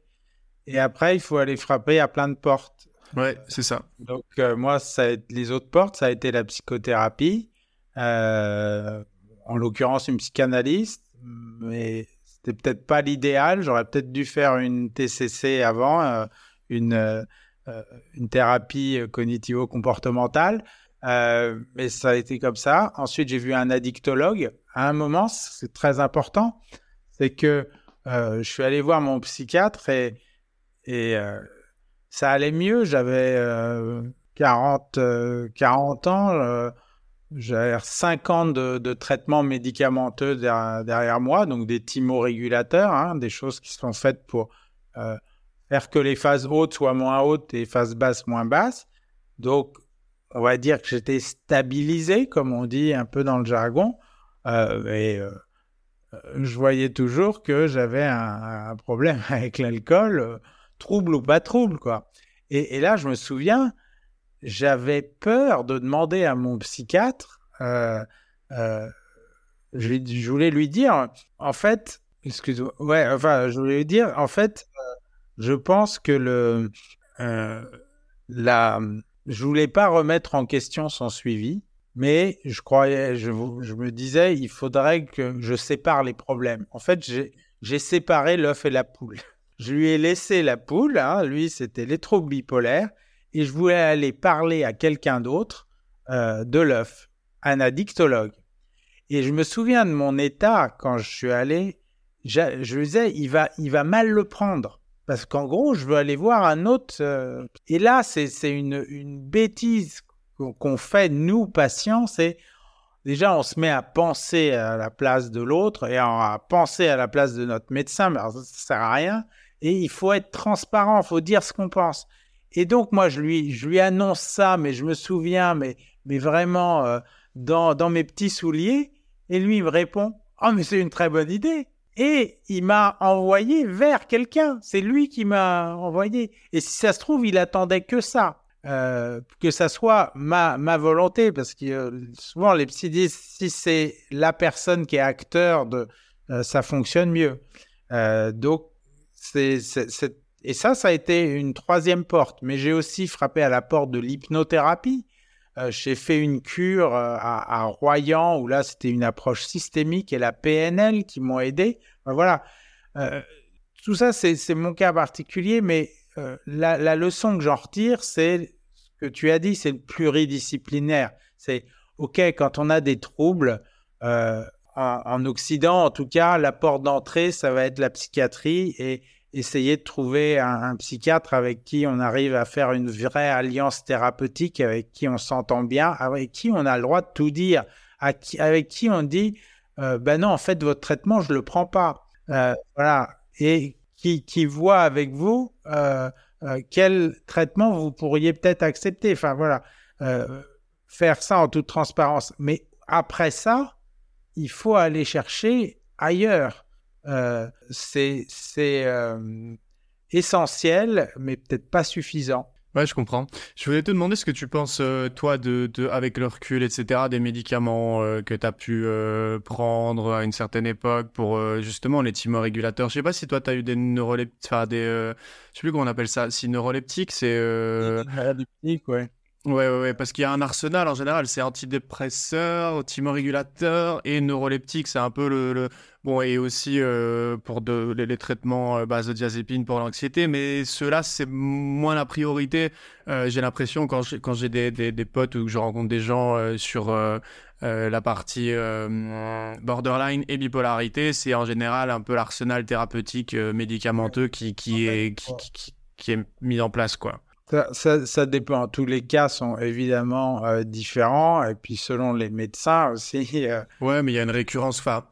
Et après il faut aller frapper à plein de portes Ouais, c'est ça. Donc, euh, moi, ça les autres portes, ça a été la psychothérapie, euh, en l'occurrence une psychanalyste, mais c'était peut-être pas l'idéal. J'aurais peut-être dû faire une TCC avant, euh, une, une thérapie cognitivo-comportementale, mais ça a été comme ça. Ensuite, j'ai vu un addictologue. À un moment, c'est très important, c'est que je suis allé voir mon psychiatre et ça allait mieux. J'avais 40, euh, 40 euh, ans. Euh, j'avais 5 ans de, de traitement médicamenteux derrière, moi, donc des thymorégulateurs, hein, des choses qui sont faites pour faire que les phases hautes soient moins hautes et les phases basses moins basses. Donc, on va dire que j'étais stabilisé, comme on dit un peu dans le jargon. et je voyais toujours que j'avais un, problème (laughs) avec l'alcool trouble ou pas trouble, quoi. Et, là, je me souviens, j'avais peur de demander à mon psychiatre, euh, euh, je, voulais lui dire, en fait, excuse-moi, ouais, enfin, je voulais lui dire, en fait, euh, je pense que le, la, je voulais pas remettre en question son suivi, mais je croyais, je, je me disais, il faudrait que je sépare les problèmes. En fait, j'ai séparé l'œuf et la poule. Je lui ai laissé la poule, hein, lui c'était les troubles bipolaires, et je voulais aller parler à quelqu'un d'autre euh, de l'œuf, un addictologue. Et je me souviens de mon état quand je suis allé, je, je disais, il va, mal le prendre. Parce qu'en gros, je veux aller voir un autre. Euh, et là, c'est une, une bêtise qu'on fait, nous, patients, c'est déjà, on se met à penser à la place de l'autre et à penser à la place de notre médecin, mais ça ne sert à rien et il faut être transparent, il faut dire ce qu'on pense. Et donc moi je lui annonce ça, mais je me souviens, mais vraiment euh, dans mes petits souliers, et lui il me répond oh mais c'est une très bonne idée. Et il m'a envoyé vers quelqu'un. C'est lui qui m'a envoyé. Et si ça se trouve, il attendait que ça. Euh, que ça soit ma, ma volonté, parce que euh, souvent les psy disent si c'est la personne qui est acteur de ça fonctionne mieux. donc et ça, ça a été une troisième porte. Mais j'ai aussi frappé à la porte de l'hypnothérapie. Euh, j'ai fait une cure euh, à, Royan où là, c'était une approche systémique et la PNL qui m'ont aidé. voilà. Euh, tout ça, c'est mon cas particulier, mais la, leçon que j'en retire, c'est ce que tu as dit, c'est le pluridisciplinaire. C'est OK, quand on a des troubles, en, Occident, en tout cas, la porte d'entrée, ça va être la psychiatrie et essayer de trouver un, psychiatre avec qui on arrive à faire une vraie alliance thérapeutique, avec qui on s'entend bien, avec qui on a le droit de tout dire, avec qui on dit, euh, ben non, en fait, votre traitement, je le prends pas. Euh, voilà. Et qui, qui voit avec vous euh, quel traitement vous pourriez peut-être accepter. Enfin, voilà. faire ça en toute transparence. Mais après ça, il faut aller chercher ailleurs. Euh, c'est euh, essentiel, mais peut-être pas suffisant. Ouais, je comprends. Je voulais te demander ce que tu penses, euh, toi, de, de, avec le recul, etc., des médicaments euh, que tu as pu euh, prendre à une certaine époque pour justement les thymorégulateurs. Je sais pas si toi, tu as eu des neuroleptiques, enfin, des. je sais plus comment on appelle ça. Si neuroleptiques, c'est. Neuroleptiques, ouais. Ouais, ouais, ouais, parce qu'il y a un arsenal en général, c'est antidépresseur, thymorégulateur et neuroleptique, c'est un peu le, bon et aussi euh, pour de, les, traitements euh, benzodiazépines pour l'anxiété, mais ceux-là c'est moins la priorité. Euh, j'ai l'impression quand j'ai quand j'ai des, des, des, potes ou que je rencontre des gens euh, sur la partie borderline et bipolarité, c'est en général un peu l'arsenal thérapeutique médicamenteux qui qui est qui, qui, qui est mis en place quoi. Ça, ça, dépend. Tous les cas sont évidemment différents. Et puis, selon les médecins aussi. Ouais, mais il y a une récurrence. Enfin,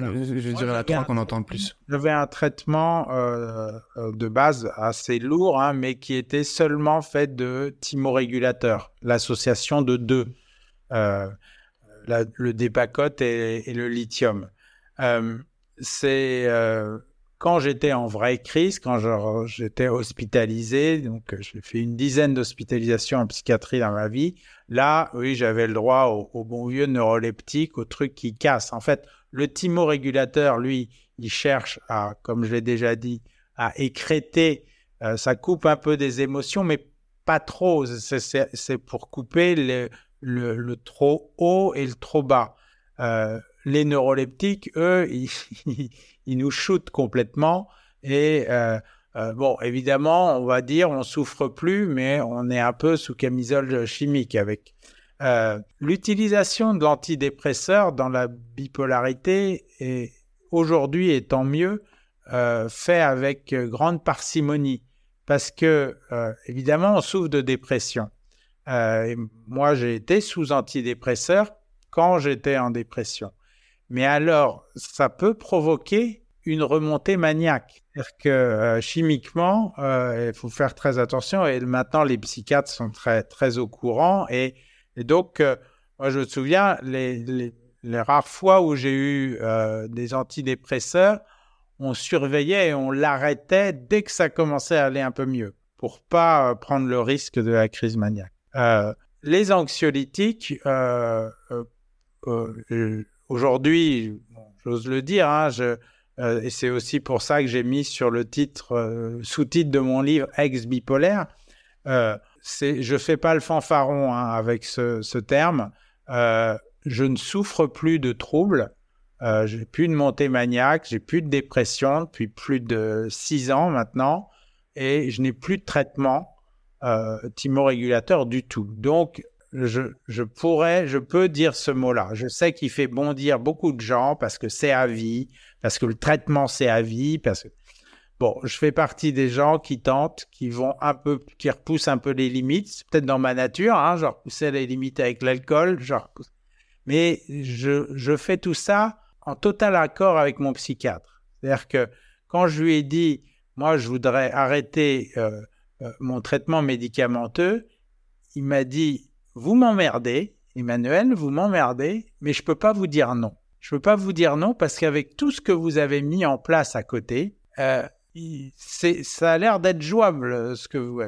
voilà. je, je dirais la 3 qu'on entend le plus. J'avais un traitement euh, euh, de base assez lourd, hein, mais qui était seulement fait de thymorégulateurs, l'association de deux, euh, la, le dépacote et, et, le lithium. C'est quand j'étais en vraie crise, quand j'étais hospitalisé, donc j'ai fait une dizaine d'hospitalisations en psychiatrie dans ma vie, là, oui, j'avais le droit au, au, bon vieux neuroleptique, au truc qui casse. En fait, le thymorégulateur, lui, il cherche à, comme je l'ai déjà dit, à écréter, euh, ça coupe un peu des émotions, mais pas trop. C'est pour couper le, trop haut et le trop bas. Euh, les neuroleptiques, eux, (laughs) ils, nous shootent complètement. Et euh, bon, évidemment, on va dire, on souffre plus, mais on est un peu sous camisole chimique avec. Euh, L'utilisation de l'antidépresseur dans la bipolarité est aujourd'hui, et tant mieux, euh, fait avec grande parcimonie. Parce que, euh, évidemment, on souffre de dépression. Euh, moi, j'ai été sous antidépresseur quand j'étais en dépression. Mais alors, ça peut provoquer une remontée maniaque. C'est-à-dire que euh, chimiquement, euh, il faut faire très attention. Et maintenant, les psychiatres sont très, très au courant. Et, et donc, euh, moi, je me souviens, les, rares fois où j'ai eu euh, des antidépresseurs, on surveillait et on l'arrêtait dès que ça commençait à aller un peu mieux, pour pas euh, prendre le risque de la crise maniaque. Les anxiolytiques, aujourd'hui, j'ose le dire, hein, et c'est aussi pour ça que j'ai mis sur le titre, sous-titre de mon livre Ex bipolaire. Euh, c'est, je fais pas le fanfaron hein, avec ce, terme. Euh, je ne souffre plus de troubles. Euh, j'ai plus de montée maniaque, j'ai plus de dépression depuis plus de six ans maintenant, et je n'ai plus de traitement euh, thymorégulateur du tout. Donc je, je, pourrais, je peux dire ce mot-là. Je sais qu'il fait bondir beaucoup de gens parce que c'est à vie, parce que le traitement c'est à vie, parce que bon, je fais partie des gens qui tentent, qui vont un peu, qui repoussent un peu les limites. C'est peut-être dans ma nature, hein, je repoussais les limites avec l'alcool, genre, mais je, je fais tout ça en total accord avec mon psychiatre. C'est-à-dire que quand je lui ai dit, moi, je voudrais arrêter euh, euh, mon traitement médicamenteux, il m'a dit vous m'emmerdez, Emmanuel, vous m'emmerdez, mais je ne peux pas vous dire non. Je ne peux pas vous dire non parce qu'avec tout ce que vous avez mis en place à côté, euh, ça a l'air d'être jouable ce que vous.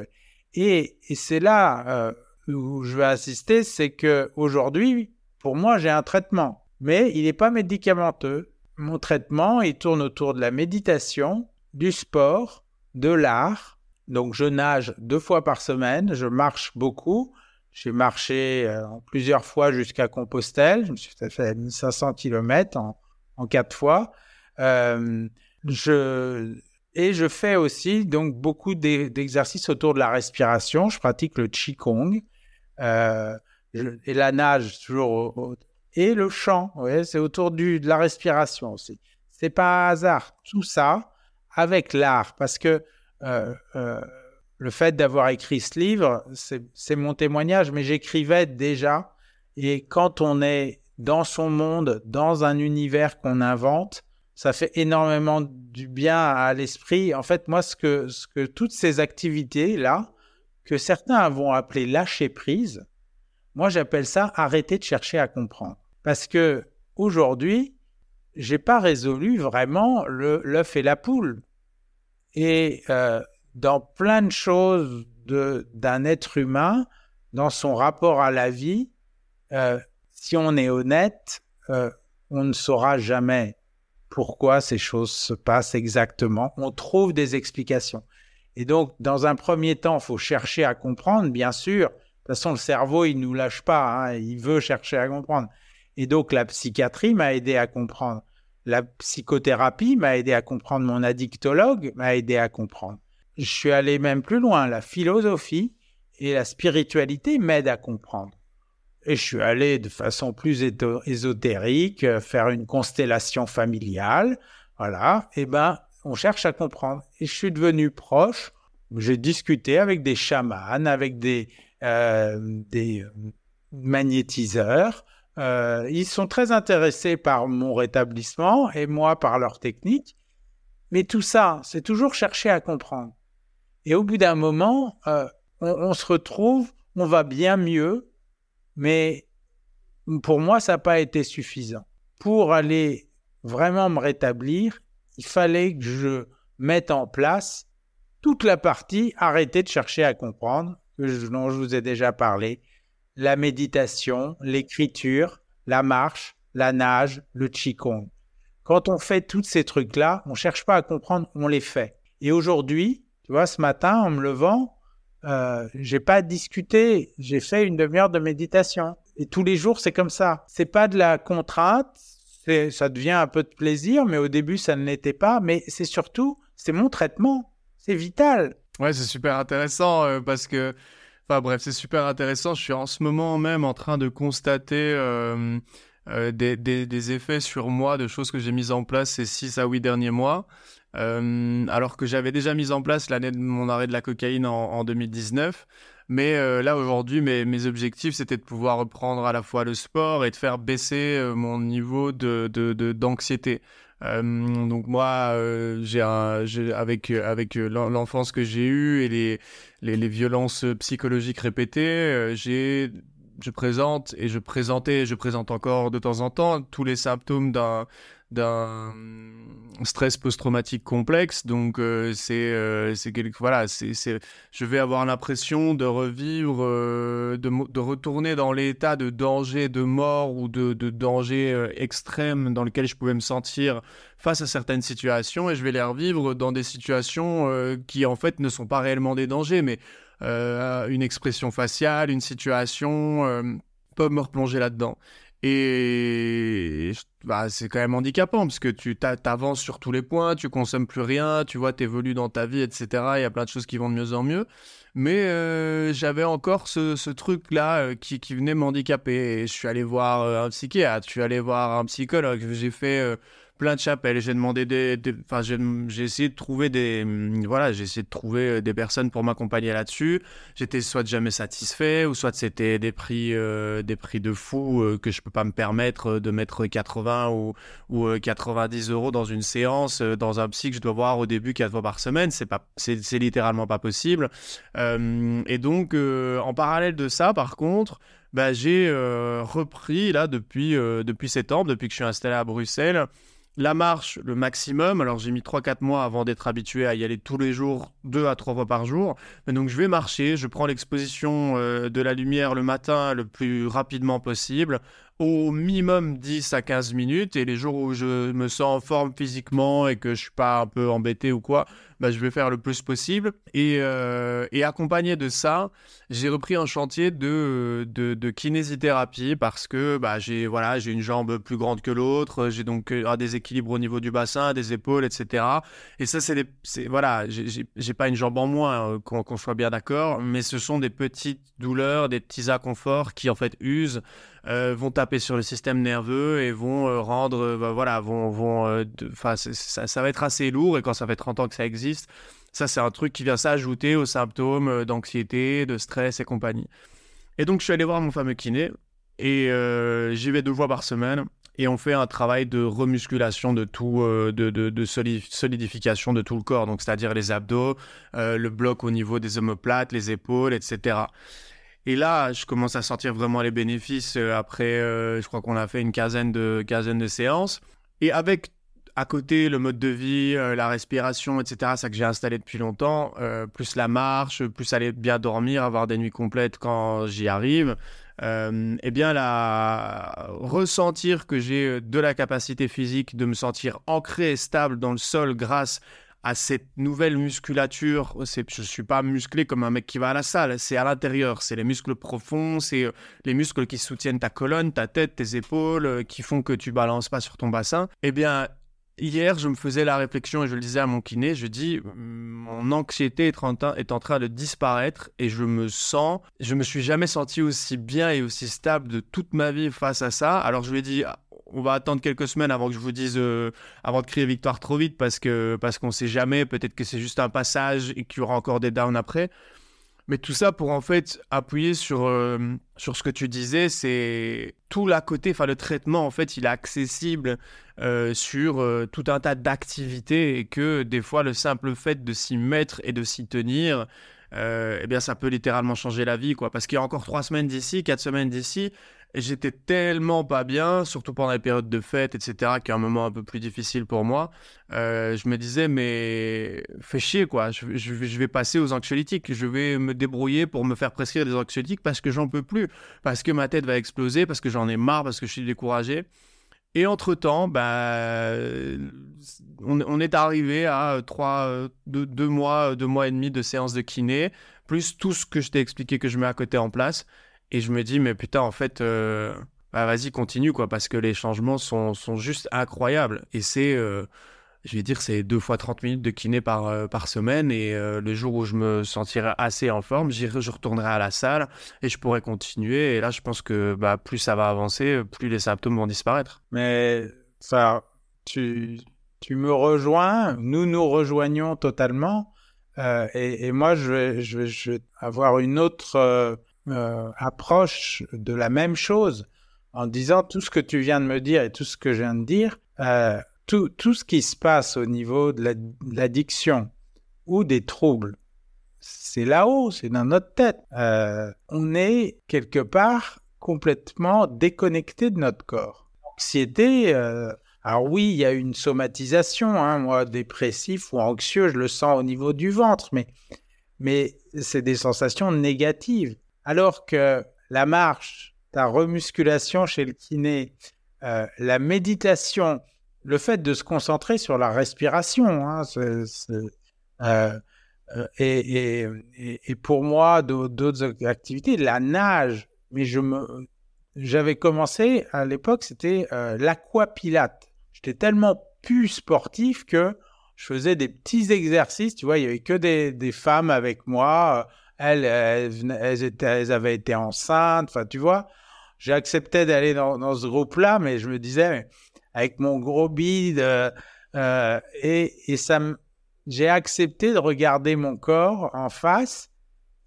Et, et c'est là euh, où je veux insister, c'est que aujourd'hui, pour moi, j'ai un traitement, mais il n'est pas médicamenteux. Mon traitement, il tourne autour de la méditation, du sport, de l'art. Donc, je nage deux fois par semaine, je marche beaucoup, j'ai marché euh, plusieurs fois jusqu'à Compostelle. Je me suis fait 1500 km en, en quatre fois. Euh, je, et je fais aussi donc beaucoup d'exercices autour de la respiration. Je pratique le Qigong euh, et la nage toujours. Et le chant, ouais, c'est autour du, de la respiration aussi. C'est pas un hasard. Tout ça avec l'art, parce que euh, euh, le fait d'avoir écrit ce livre, c'est mon témoignage, mais j'écrivais déjà. Et quand on est dans son monde, dans un univers qu'on invente, ça fait énormément du bien à l'esprit. En fait, moi, ce que, toutes ces activités-là, que certains vont appeler lâcher prise, moi, j'appelle ça arrêter de chercher à comprendre. Parce que aujourd'hui, j'ai pas résolu vraiment l'œuf et la poule. Et euh, dans plein de choses d'un être humain dans son rapport à la vie. Euh, si on est honnête, euh, on ne saura jamais pourquoi ces choses se passent exactement. On trouve des explications. Et donc, dans un premier temps, il faut chercher à comprendre, bien sûr. De toute façon, le cerveau, il ne nous lâche pas. Hein, il veut chercher à comprendre. Et donc, la psychiatrie m'a aidé à comprendre. La psychothérapie m'a aidé à comprendre. Mon addictologue m'a aidé à comprendre. Je suis allé même plus loin. La philosophie et la spiritualité m'aident à comprendre. Et je suis allé de façon plus ésotérique euh, faire une constellation familiale. Voilà. Et eh ben, on cherche à comprendre. Et je suis devenu proche. J'ai discuté avec des chamans, avec des, euh, des euh, magnétiseurs. ils sont très intéressés par mon rétablissement et moi par leur technique. Mais tout ça, c'est toujours chercher à comprendre. Et au bout d'un moment, on, se retrouve, on va bien mieux, mais pour moi, ça n'a pas été suffisant. Pour aller vraiment me rétablir, il fallait que je mette en place toute la partie arrêter de chercher à comprendre, dont je vous ai déjà parlé, la méditation, l'écriture, la marche, la nage, le qigong. Quand on fait tous ces trucs-là, on ne cherche pas à comprendre, on les fait. Et aujourd'hui, tu vois, ce matin, en me levant, euh, j'ai pas discuté, j'ai fait une demi-heure de méditation. Et tous les jours, c'est comme ça. C'est pas de la contrainte, ça devient un peu de plaisir, mais au début, ça ne l'était pas. Mais c'est surtout, c'est mon traitement. C'est vital. Ouais, c'est super intéressant euh, parce que, enfin bref, c'est super intéressant. Je suis en ce moment même en train de constater euh, des, des, effets sur moi de choses que j'ai mises en place ces 6 à 8 derniers mois. Euh, alors que j'avais déjà mis en place l'année de mon arrêt de la cocaïne en, 2019. Mais euh, là, aujourd'hui, mes, objectifs, c'était de pouvoir reprendre à la fois le sport et de faire baisser euh, mon niveau d'anxiété. De, de, donc moi, j'ai avec avec l'enfance que j'ai eue et les, les, les, violences psychologiques répétées, j'ai je présente et je présentais, je présente encore de temps en temps tous les symptômes d'un d'un stress post-traumatique complexe. Donc euh, c'est euh, c'est voilà, c'est je vais avoir l'impression de revivre, euh, de, de, retourner dans l'état de danger, de mort ou de, de danger extrême dans lequel je pouvais me sentir face à certaines situations et je vais les revivre dans des situations qui en fait ne sont pas réellement des dangers, mais une expression faciale, une situation peut me replonger là-dedans. Et bah, c'est quand même handicapant parce que tu t'avances sur tous les points, tu consommes plus rien, tu vois, t'évolues dans ta vie, etc. Il y a plein de choses qui vont de mieux en mieux. Mais euh, j'avais encore ce, ce truc-là euh, qui, qui, venait m'handicaper. Et je suis allé voir euh, un psychiatre, je suis allé voir un psychologue, j'ai fait plein de chapelles. J'ai demandé des, enfin, j'ai essayé de trouver des, voilà, j'ai essayé de trouver euh, des personnes pour m'accompagner là-dessus. J'étais soit jamais satisfait, ou soit c'était des prix, euh, des prix de fou euh, que je peux pas me permettre de mettre 80 ou, ou 90 euros dans une séance dans un psy que je dois voir au début quatre fois par semaine. C'est pas, c'est littéralement pas possible. et donc, en parallèle de ça, par contre, bah, j'ai repris là depuis depuis septembre, depuis que je suis installé à Bruxelles la marche, le maximum. Alors j'ai mis 3-4 mois avant d'être habitué à y aller tous les jours, 2 à 3 fois par jour. Mais donc je vais marcher, je prends l'exposition euh, de la lumière le matin le plus rapidement possible au minimum 10 à 15 minutes et les jours où je me sens en forme physiquement et que je suis pas un peu embêté ou quoi, bah, je vais faire le plus possible. Et, euh, et accompagné de ça, j'ai repris un chantier de, de, kinésithérapie parce que bah, j'ai voilà, une jambe plus grande que l'autre, j'ai donc euh, un déséquilibre au niveau du bassin, des épaules, etc. Et ça, c'est des, voilà, j'ai pas une jambe en moins, euh, qu'on soit bien d'accord, mais ce sont des petites douleurs, des petits inconforts qui en fait usent. Vont taper sur le système nerveux et vont rendre, bah, voilà, vont, vont, ça, ça, va être assez lourd et quand ça fait 30 ans que ça existe, ça c'est un truc qui vient s'ajouter aux symptômes d'anxiété, de stress et compagnie. Et donc je suis allé voir mon fameux kiné et j'y vais deux fois par semaine et on fait un travail de remusculation de tout, de, de, solidification de tout le corps, donc c'est-à-dire les abdos, le bloc au niveau des omoplates, les épaules, etc. Et là, je commence à sentir vraiment les bénéfices euh, après, euh, je crois qu'on a fait une quinzaine de, quinzaine de séances. Et avec à côté, le mode de vie, euh, la respiration, etc., ça que j'ai installé depuis longtemps, euh, plus la marche, plus aller bien dormir, avoir des nuits complètes quand j'y arrive, eh bien, la... ressentir que j'ai de la capacité physique de me sentir ancré et stable dans le sol grâce à cette nouvelle musculature. Je ne suis pas musclé comme un mec qui va à la salle, c'est à l'intérieur, c'est les muscles profonds, c'est euh, les muscles qui soutiennent ta colonne, ta tête, tes épaules, euh, qui font que tu balances pas sur ton bassin. Eh bien, Hier, je me faisais la réflexion et je le disais à mon kiné, je dis, mon anxiété est en, est en train de disparaître et je me sens, je me suis jamais senti aussi bien et aussi stable de toute ma vie face à ça. Alors je lui ai dit, on va attendre quelques semaines avant que je vous dise, euh, avant de crier victoire trop vite, parce que parce qu'on sait jamais. Peut-être que c'est juste un passage et qu'il y aura encore des downs après. Mais tout ça pour en fait appuyer sur, euh, sur ce que tu disais, c'est tout l'à côté, enfin le traitement en fait il est accessible euh, sur tout un tas d'activités et que des fois le simple fait de s'y mettre et de s'y tenir, eh bien ça peut littéralement changer la vie quoi. Parce qu'il y a encore trois semaines d'ici, quatre semaines d'ici, j'étais tellement pas bien, surtout pendant les périodes de fête, etc., qui est un moment un peu plus difficile pour moi. Euh, je me disais, mais fais chier, quoi. Je, vais passer aux anxiolytiques. Je vais me débrouiller pour me faire prescrire des anxiolytiques parce que j'en peux plus. Parce que ma tête va exploser, parce que j'en ai marre, parce que je suis découragé. Et entre-temps, bah, on, est arrivé à trois, deux, mois, deux mois et demi de séances de kiné, plus tout ce que je t'ai expliqué que je mets à côté en place. Et je me dis, mais putain, en fait, euh, bah, vas-y, continue, quoi, parce que les changements sont, sont juste incroyables. Et c'est, euh, je vais dire, c'est deux fois 30 minutes de kiné par, euh, par semaine. Et le jour où je me sentirai assez en forme, je retournerai à la salle et je pourrai continuer. Et là, je pense que bah, plus ça va avancer, plus les symptômes vont disparaître. Mais ça, tu, tu me rejoins, nous nous rejoignons totalement. Et, moi, je, vais, je vais avoir une autre euh, approche de la même chose en disant tout ce que tu viens de me dire et tout ce que je viens de dire, euh, tout, tout, ce qui se passe au niveau de l'addiction ou des troubles, c'est là-haut, c'est dans notre tête. Euh, on est quelque part complètement déconnecté de notre corps. L'anxiété, alors oui, il y a une somatisation, hein, moi dépressif ou anxieux, je le sens au niveau du ventre, mais, mais c'est des sensations négatives. Alors que la marche, ta remusculation chez le kiné, euh, la méditation, le fait de se concentrer sur la respiration, hein, euh, euh, et, pour moi, d'autres activités, la nage, mais je me, j'avais commencé à l'époque, c'était l'aquapilate. J'étais tellement plus sportif que je faisais des petits exercices, tu vois, il y avait que des femmes avec moi elles, avaient été enceintes, enfin, tu vois. J'ai accepté d'aller dans, ce groupe-là, mais je me disais, avec mon gros bide, euh, euh, et, j'ai accepté de regarder mon corps en face.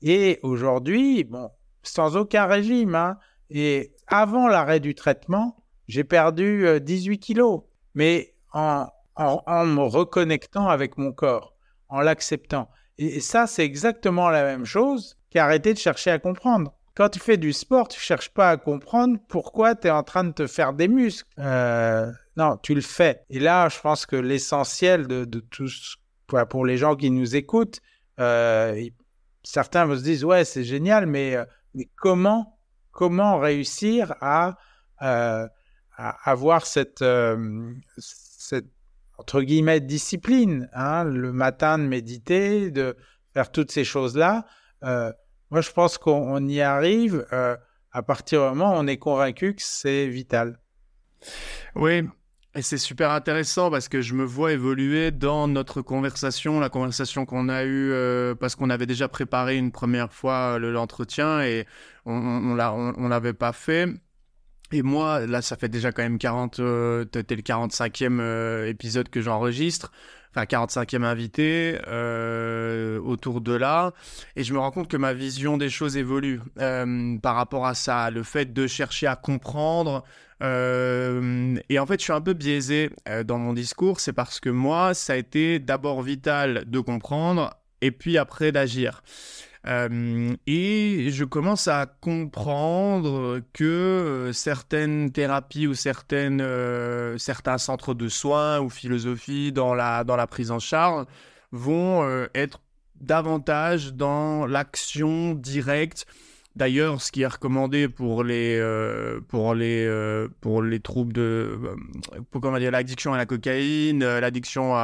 Et aujourd'hui, bon, sans aucun régime, hein, et avant l'arrêt du traitement, j'ai perdu 18 euh, kilos. Mais en me reconnectant avec mon corps, en l'acceptant. Et ça, c'est exactement la même chose qu'arrêter de chercher à comprendre. Quand tu fais du sport, tu cherches pas à comprendre pourquoi tu es en train de te faire des muscles. Euh, non, tu le fais. Et là, je pense que l'essentiel de, tout pour les gens qui nous écoutent, euh, certains se disent ouais c'est génial, mais, euh, comment réussir à, à avoir cette entre guillemets, discipline, hein, le matin de méditer, de faire toutes ces choses-là. Euh, moi, je pense qu'on y arrive euh, à partir du moment où on est convaincu que c'est vital. Oui, et c'est super intéressant parce que je me vois évoluer dans notre conversation, la conversation qu'on a eue euh, parce qu'on avait déjà préparé une première fois l'entretien et on, on l'avait pas fait. Et moi, là, ça fait déjà quand même 40, euh, t'es le 45e euh, épisode que j'enregistre, enfin 45e invité euh, autour de là, et je me rends compte que ma vision des choses évolue euh, par rapport à ça, le fait de chercher à comprendre. Euh, et en fait, je suis un peu biaisé dans mon discours, c'est parce que moi, ça a été d'abord vital de comprendre, et puis après d'agir. Euh, et je commence à comprendre que certaines thérapies ou certaines, certains centres de soins ou philosophie dans la, dans la prise en charge vont être davantage dans l'action directe D'ailleurs, ce qui est recommandé pour les, euh, pour les, euh, pour les troubles de. Euh, pour, comment dire, l'addiction à la cocaïne, l'addiction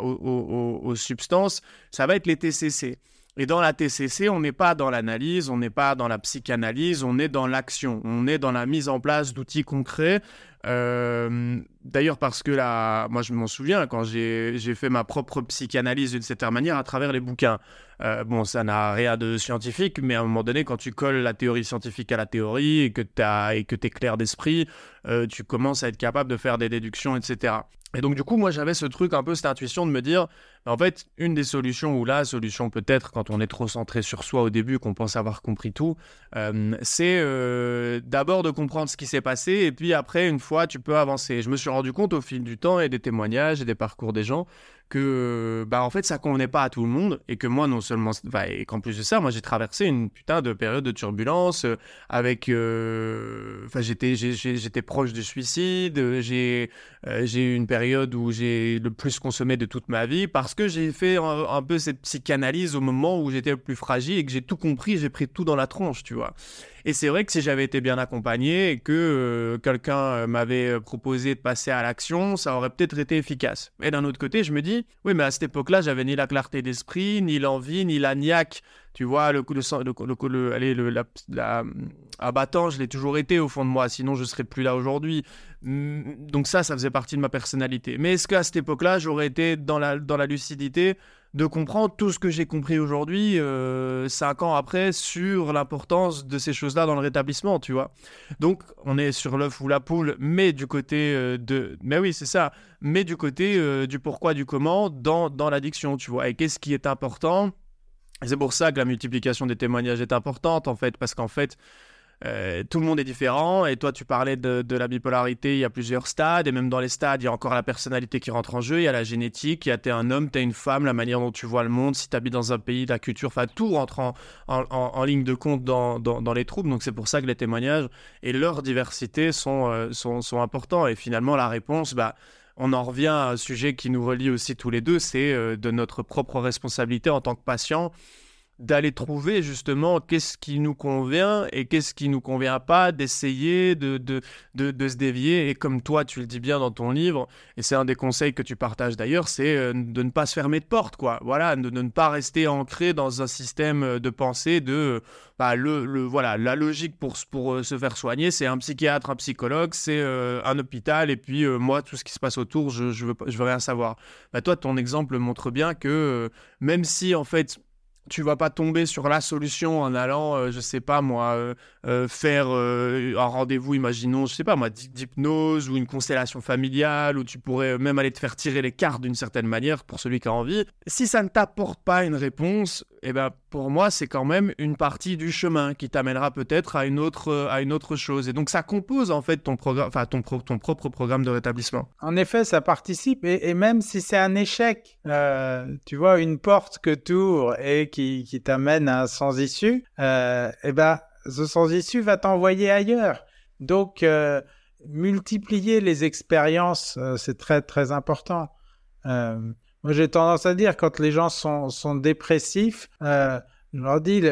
aux, substances, ça va être les TCC. Et dans la TCC, on n'est pas dans l'analyse, on n'est pas dans la psychanalyse, on est dans l'action, on est dans la mise en place d'outils concrets. D'ailleurs, parce que là, moi je m'en souviens quand j'ai fait ma propre psychanalyse d'une certaine manière à travers les bouquins. Euh, bon, ça n'a rien de scientifique, mais à un moment donné, quand tu colles la théorie scientifique à la théorie et que tu es clair d'esprit, euh, tu commences à être capable de faire des déductions, etc. Et donc, du coup, moi, j'avais ce truc, un peu cette intuition de me dire, en fait, une des solutions, ou la solution peut-être, quand on est trop centré sur soi au début, qu'on pense avoir compris tout, euh, c'est d'abord de comprendre ce qui s'est passé, et puis après, une fois, tu peux avancer. Je me suis rendu compte au fil du temps et des témoignages et des parcours des gens que bah en fait ça convenait pas à tout le monde et que moi non seulement bah, et qu'en plus de ça moi j'ai traversé une putain de période de turbulence euh, avec euh, j'étais j'étais proche du suicide j'ai euh, j'ai eu une période où j'ai le plus consommé de toute ma vie parce que j'ai fait un, peu cette psychanalyse au moment où j'étais le plus fragile et que j'ai tout compris j'ai pris tout dans la tronche tu vois et c'est vrai que si j'avais été bien accompagné et que euh, quelqu'un euh, m'avait euh, proposé de passer à l'action, ça aurait peut-être été efficace. Et d'un autre côté, je me dis, oui, mais à cette époque-là, j'avais ni la clarté d'esprit, ni l'envie, ni la niaque. Tu vois, le coup de le, le, allez, le, la, la, abattant, je l'ai toujours été au fond de moi, sinon je serais plus là aujourd'hui. Mmh, donc ça, ça faisait partie de ma personnalité. Mais est-ce qu'à cette époque-là, j'aurais été dans la, dans la lucidité de comprendre tout ce que j'ai compris aujourd'hui, euh, cinq ans après, sur l'importance de ces choses-là dans le rétablissement, tu vois? Donc, on est sur l'œuf ou la poule, mais du côté euh, de... Mais oui, c'est ça. Mais du côté euh, du pourquoi, du comment dans, dans l'addiction, tu vois. Et qu'est-ce qui est important? C'est pour ça que la multiplication des témoignages est importante, en fait, parce qu'en fait... Euh, tout le monde est différent. Et toi, tu parlais de, la bipolarité, il y a plusieurs stades. Et même dans les stades, il y a encore la personnalité qui rentre en jeu. Il y a la génétique, il y a t'es un homme, t'es une femme, la manière dont tu vois le monde, si tu habites dans un pays, la culture, enfin tout rentre en, ligne de compte dans, dans, les troubles. Donc c'est pour ça que les témoignages et leur diversité sont, euh, sont, sont, importants. Et finalement, la réponse, bah, on en revient à un sujet qui nous relie aussi tous les deux, c'est euh, de notre propre responsabilité en tant que patient d'aller trouver justement qu'est-ce qui nous convient et qu'est-ce qui nous convient pas, d'essayer de, de, de, se dévier. Et comme toi, tu le dis bien dans ton livre, et c'est un des conseils que tu partages d'ailleurs, c'est euh, de ne pas se fermer de porte, quoi. Voilà, de, ne pas rester ancré dans un système euh, de pensée de, bah, le, le, voilà, la logique pour, pour euh, se faire soigner, c'est un psychiatre, un psychologue, c'est un hôpital, et puis moi, tout ce qui se passe autour, je, je veux, je veux rien savoir. Bah, toi, ton exemple montre bien que même si, en fait, tu vas pas tomber sur la solution en allant, euh, je sais pas moi, euh, euh, faire un rendez-vous, imaginons, je sais pas moi, d'hypnose ou une constellation familiale, où tu pourrais même aller te faire tirer les cartes d'une certaine manière pour celui qui a envie. Si ça ne t'apporte pas une réponse, eh ben pour moi c'est quand même une partie du chemin qui t'amènera peut-être à une autre à une autre chose. Et donc ça compose en fait ton ton, propre programme de rétablissement. En effet, ça participe et, même si c'est un échec, tu vois une porte que tu ouvres et qui, t'amène à un sans issue, euh, eh ben, ce sans issue va t'envoyer ailleurs. Donc, euh, multiplier les expériences, euh, c'est très, très important. Moi, j'ai tendance à dire, quand les gens sont, sont dépressifs, je leur dis,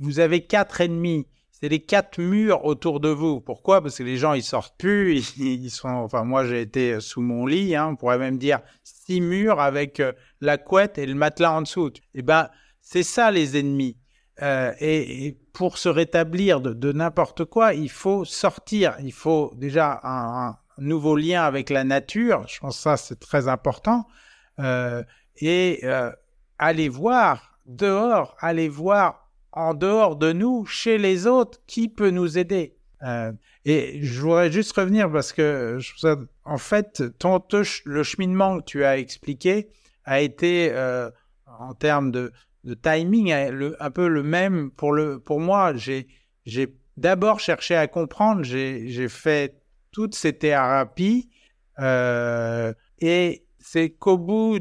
vous avez quatre ennemis c'est les quatre murs autour de vous. Pourquoi? Parce que les gens, ils sortent plus. (laughs) Ils, sont. Enfin, moi, j'ai été sous mon lit. Hein, on pourrait même dire six murs avec euh, la couette et le matelas en dessous. Eh ben, c'est ça les ennemis. Euh, et, pour se rétablir de, n'importe quoi, il faut sortir. Il faut déjà un, nouveau lien avec la nature. Je pense que ça, c'est très important. Euh, et aller voir dehors, aller voir en dehors de nous, chez les autres, qui peut nous aider euh, Et je voudrais juste revenir parce que, en fait, ton, le cheminement que tu as expliqué a été, euh, en termes de, timing, un peu le même pour, le, pour moi. J'ai d'abord cherché à comprendre, j'ai fait toutes ces thérapies euh, et c'est qu'au bout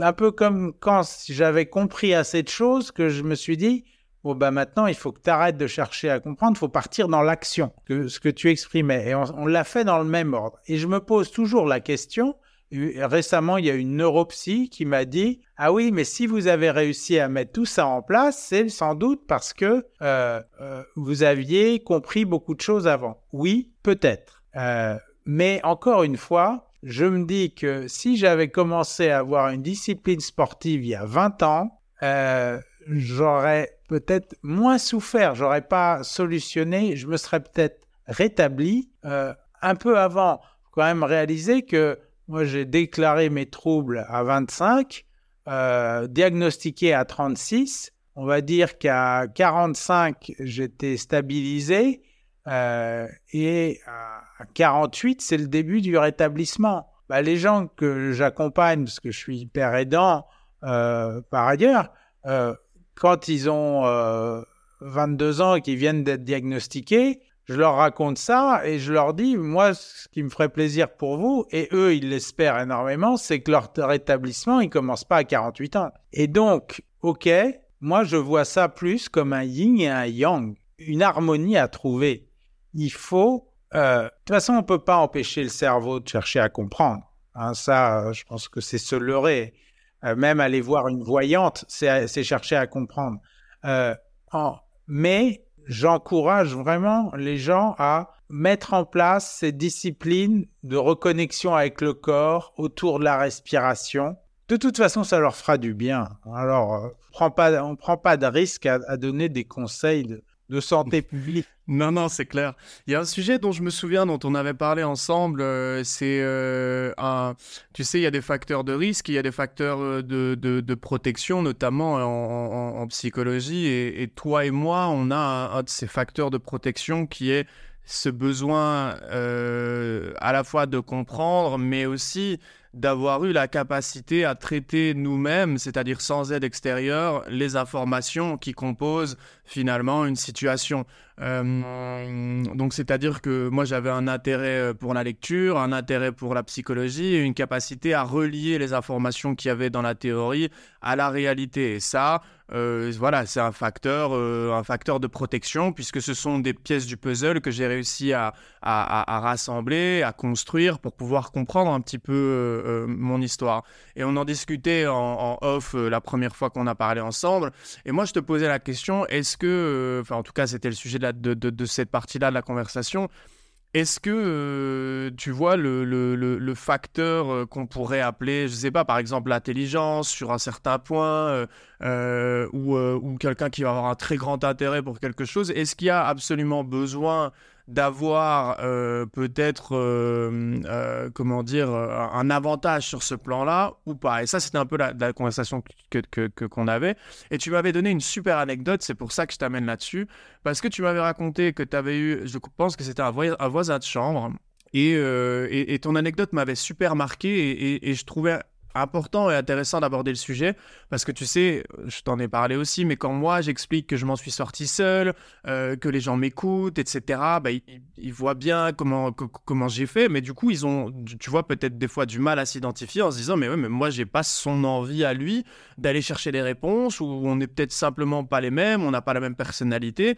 un peu comme quand j'avais compris assez de choses que je me suis dit, bon, bah maintenant, il faut que tu arrêtes de chercher à comprendre, il faut partir dans l'action, ce que tu exprimais. Et on, l'a fait dans le même ordre. Et je me pose toujours la question, récemment, il y a une neuropsy qui m'a dit Ah oui, mais si vous avez réussi à mettre tout ça en place, c'est sans doute parce que euh, euh, vous aviez compris beaucoup de choses avant. Oui, peut-être. Euh, mais encore une fois, je me dis que si j'avais commencé à avoir une discipline sportive il y a 20 ans, euh, j'aurais peut-être moins souffert, j'aurais pas solutionné, je me serais peut-être rétabli euh, un peu avant. Quand même réaliser que moi j'ai déclaré mes troubles à 25, euh, diagnostiqué à 36. On va dire qu'à 45 j'étais stabilisé euh, et à 48, c'est le début du rétablissement. Bah, les gens que j'accompagne, parce que je suis hyper aidant euh, par ailleurs, euh, quand ils ont 22 ans et qu'ils viennent d'être diagnostiqués, je leur raconte ça et je leur dis, moi, ce qui me ferait plaisir pour vous, et eux, ils l'espèrent énormément, c'est que leur rétablissement, il commence pas à 48 ans. Et donc, ok, moi, je vois ça plus comme un yin et un yang, une harmonie à trouver il faut... Euh, de toute façon, on ne peut pas empêcher le cerveau de chercher à comprendre. Hein, ça, je pense que c'est se leurrer. Euh, même aller voir une voyante, c'est chercher à comprendre. Euh, mais j'encourage vraiment les gens à mettre en place ces disciplines de reconnexion avec le corps autour de la respiration. De toute façon, ça leur fera du bien. Alors, on ne prend pas de risque à, donner des conseils de santé publique. Non, non, c'est clair. Il y a un sujet dont je me souviens, dont on avait parlé ensemble, euh, c'est euh, un... Tu sais, il y a des facteurs de risque, il y a des facteurs euh, de, de, protection, notamment en, psychologie. Et, toi et moi, on a un, de ces facteurs de protection qui est ce besoin à la fois de comprendre, mais aussi d'avoir eu la capacité à traiter nous-mêmes, c'est-à-dire sans aide extérieure, les informations qui composent finalement une situation. Euh, donc c'est-à-dire que moi j'avais un intérêt pour la lecture, un intérêt pour la psychologie une capacité à relier les informations qu'il y avait dans la théorie à la réalité. Et ça, euh, voilà, c'est un facteur, euh, un facteur de protection puisque ce sont des pièces du puzzle que j'ai réussi à, à, rassembler, à construire pour pouvoir comprendre un petit peu euh, mon histoire. Et on en discutait en, off la première fois qu'on a parlé ensemble. Et moi, je te posais la question est-ce que, enfin, en tout cas, c'était le sujet de, cette partie-là de la conversation. Est-ce que euh, tu vois le, facteur euh, qu'on pourrait appeler, je ne sais pas, par exemple l'intelligence sur un certain point, euh, ou quelqu'un qui va avoir un très grand intérêt pour quelque chose, est-ce qu'il y a absolument besoin d'avoir euh, peut-être, euh, euh, comment dire, un avantage sur ce plan-là ou pas. Et ça, c'était un peu la, conversation qu'on que, que, avait. Et tu m'avais donné une super anecdote, c'est pour ça que je t'amène là-dessus, parce que tu m'avais raconté que tu avais eu, je pense que c'était un, voisin de chambre. Et, et, ton anecdote m'avait super marqué et je trouvais important et intéressant d'aborder le sujet parce que tu sais, je t'en ai parlé aussi, mais quand moi j'explique que je m'en suis sorti seul, euh, que les gens m'écoutent, etc., bah, ils, voient bien comment, comment j'ai fait, mais du coup ils ont, tu vois, peut-être des fois du mal à s'identifier en se disant, mais ouais, mais moi j'ai pas son envie à lui d'aller chercher les réponses ou on n'est peut-être simplement pas les mêmes, on n'a pas la même personnalité.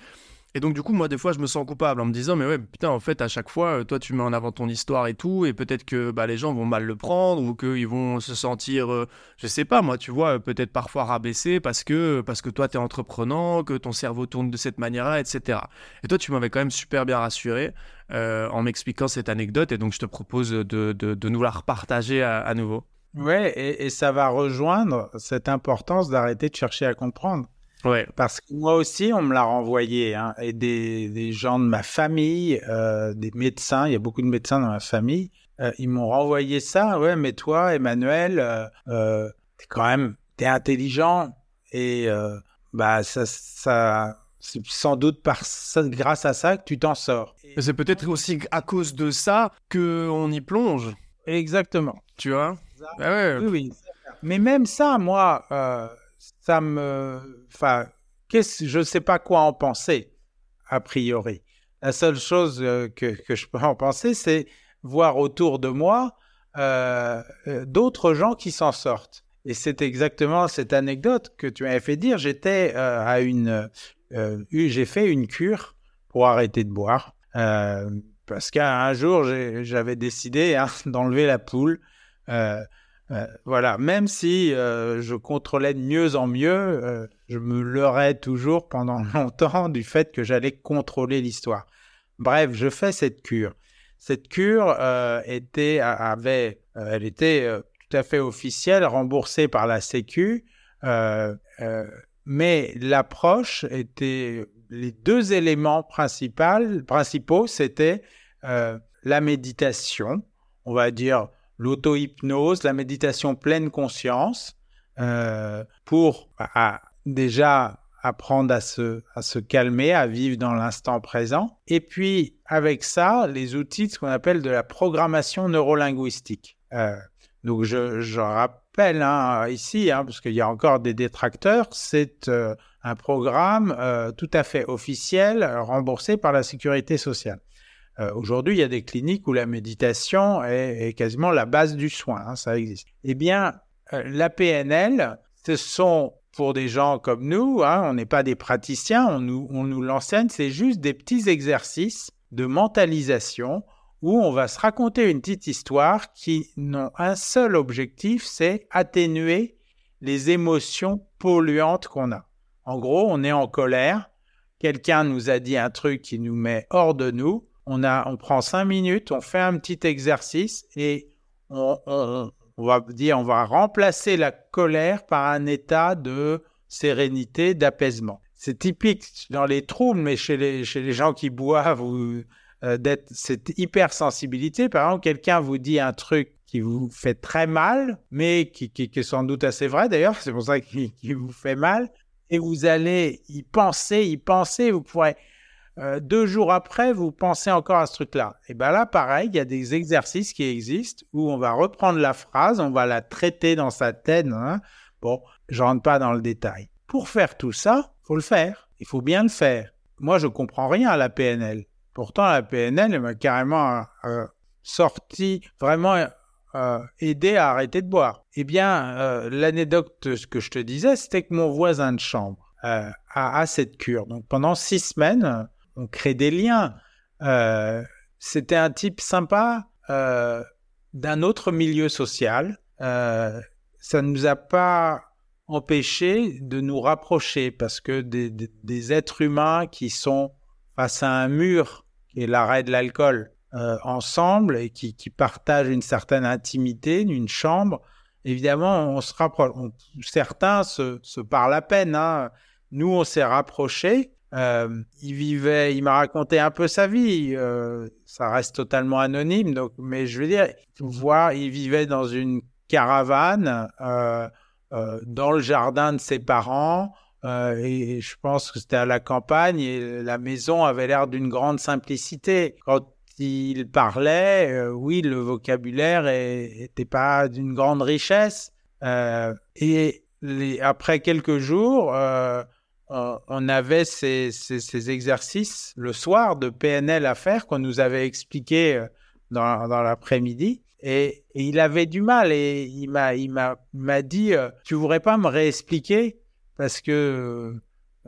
Et donc, du coup, moi, des fois, je me sens coupable en me disant, mais ouais, putain, en fait, à chaque fois, euh, toi, tu mets en avant ton histoire et tout, et peut-être que bah, les gens vont mal le prendre ou qu'ils vont se sentir, euh, je sais pas, moi, tu vois, peut-être parfois rabaissés parce que, parce que toi, tu es entreprenant, que ton cerveau tourne de cette manière-là, etc. Et toi, tu m'avais quand même super bien rassuré euh, en m'expliquant cette anecdote, et donc je te propose de, de, nous la repartager à, nouveau. Ouais, et ça va rejoindre cette importance d'arrêter de chercher à comprendre. Ouais. Parce que moi aussi, on me l'a renvoyé. Hein, et des, des, gens de ma famille, euh, des médecins, il y a beaucoup de médecins dans ma famille, euh, ils m'ont renvoyé ça. Ouais, mais toi, Emmanuel, euh, t'es quand même, t'es intelligent. Et bah, ça, ça c'est sans doute par ça, grâce à ça que tu t'en sors. C'est peut-être aussi à cause de ça qu'on y plonge. Exactement. Tu vois? Bah ouais. Oui, oui. Mais même ça, moi, ça me. Enfin, je ne sais pas quoi en penser, a priori. La seule chose euh, que, je peux en penser, c'est voir autour de moi euh, euh, d'autres gens qui s'en sortent. Et c'est exactement cette anecdote que tu m'avais fait dire. J'étais à une, j'ai fait une cure pour arrêter de boire parce qu'un jour j'avais décidé hein, (laughs) d'enlever la poule. Voilà, même si je contrôlais de mieux en mieux, je me leurrais toujours pendant longtemps du fait que j'allais contrôler l'histoire. Bref, je fais cette cure. Cette cure était, avait, elle était tout à fait officielle, remboursée par la Sécu, mais l'approche était les deux éléments principaux, principaux c'était la méditation, on va dire l'auto-hypnose, la méditation pleine conscience, pour déjà apprendre à se, à se calmer, à vivre dans l'instant présent. Et puis, avec ça, les outils de ce qu'on appelle de la programmation neurolinguistique. Euh, donc, je, je rappelle hein, ici, hein, parce qu'il y a encore des détracteurs, c'est euh, un programme euh, tout à fait officiel, remboursé par la sécurité sociale. Aujourd'hui, il y a des cliniques où la méditation est, quasiment la base du soin, hein, ça existe. Eh bien, la PNL, ce sont pour des gens comme nous, hein, on n'est pas des praticiens, on nous, on nous l'enseigne, c'est juste des petits exercices de mentalisation où on va se raconter une petite histoire qui n'ont un seul objectif, c'est atténuer les émotions polluantes qu'on a. En gros, on est en colère, quelqu'un nous a dit un truc qui nous met hors de nous, on, a, on prend cinq minutes, on fait un petit exercice et on, va dire, on va remplacer la colère par un état de sérénité, d'apaisement. C'est typique dans les troubles, mais chez les, chez les gens qui boivent ou euh, d'être cette hypersensibilité. Par exemple, quelqu'un vous dit un truc qui vous fait très mal, mais qui, qui, est sans doute assez vrai d'ailleurs, (laughs) c'est pour ça qu'il vous fait mal, et vous allez y penser, y penser, vous pourrez euh, deux jours après, vous pensez encore à ce truc-là. Et bien là, pareil, il y a des exercices qui existent où on va reprendre la phrase, on va la traiter dans sa tête. Hein. Bon, je rentre pas dans le détail. Pour faire tout ça, faut le faire. Il faut bien le faire. Moi, je comprends rien à la PNL. Pourtant, la PNL m'a carrément euh, sorti, vraiment euh, aidé à arrêter de boire. Eh bien, l'anecdote que je te disais, c'était que mon voisin de chambre a, cette cure. Donc, pendant six semaines, on crée des liens. Euh, c'était un type sympa euh, d'un autre milieu social. Euh, ça ne nous a pas empêché de nous rapprocher parce que des, êtres humains qui sont face à un mur qui est l'arrêt de l'alcool ensemble et qui, partagent une certaine intimité, une chambre, évidemment, on se rapproche. certains se, parlent à peine. Hein. Nous, on s'est rapprochés euh, il vivait, il m'a raconté un peu sa vie. Euh, ça reste totalement anonyme, donc, mais je veux dire, voir, il vivait dans une caravane euh, dans le jardin de ses parents. et je pense que c'était à la campagne et la maison avait l'air d'une grande simplicité. Quand il parlait, oui, le vocabulaire n'était pas d'une grande richesse. et les, après quelques jours, on avait ces, exercices le soir de PNL à faire qu'on nous avait expliqué euh, dans, l'après-midi. Et, il avait du mal et il m'a, dit euh, Tu voudrais pas me réexpliquer Parce que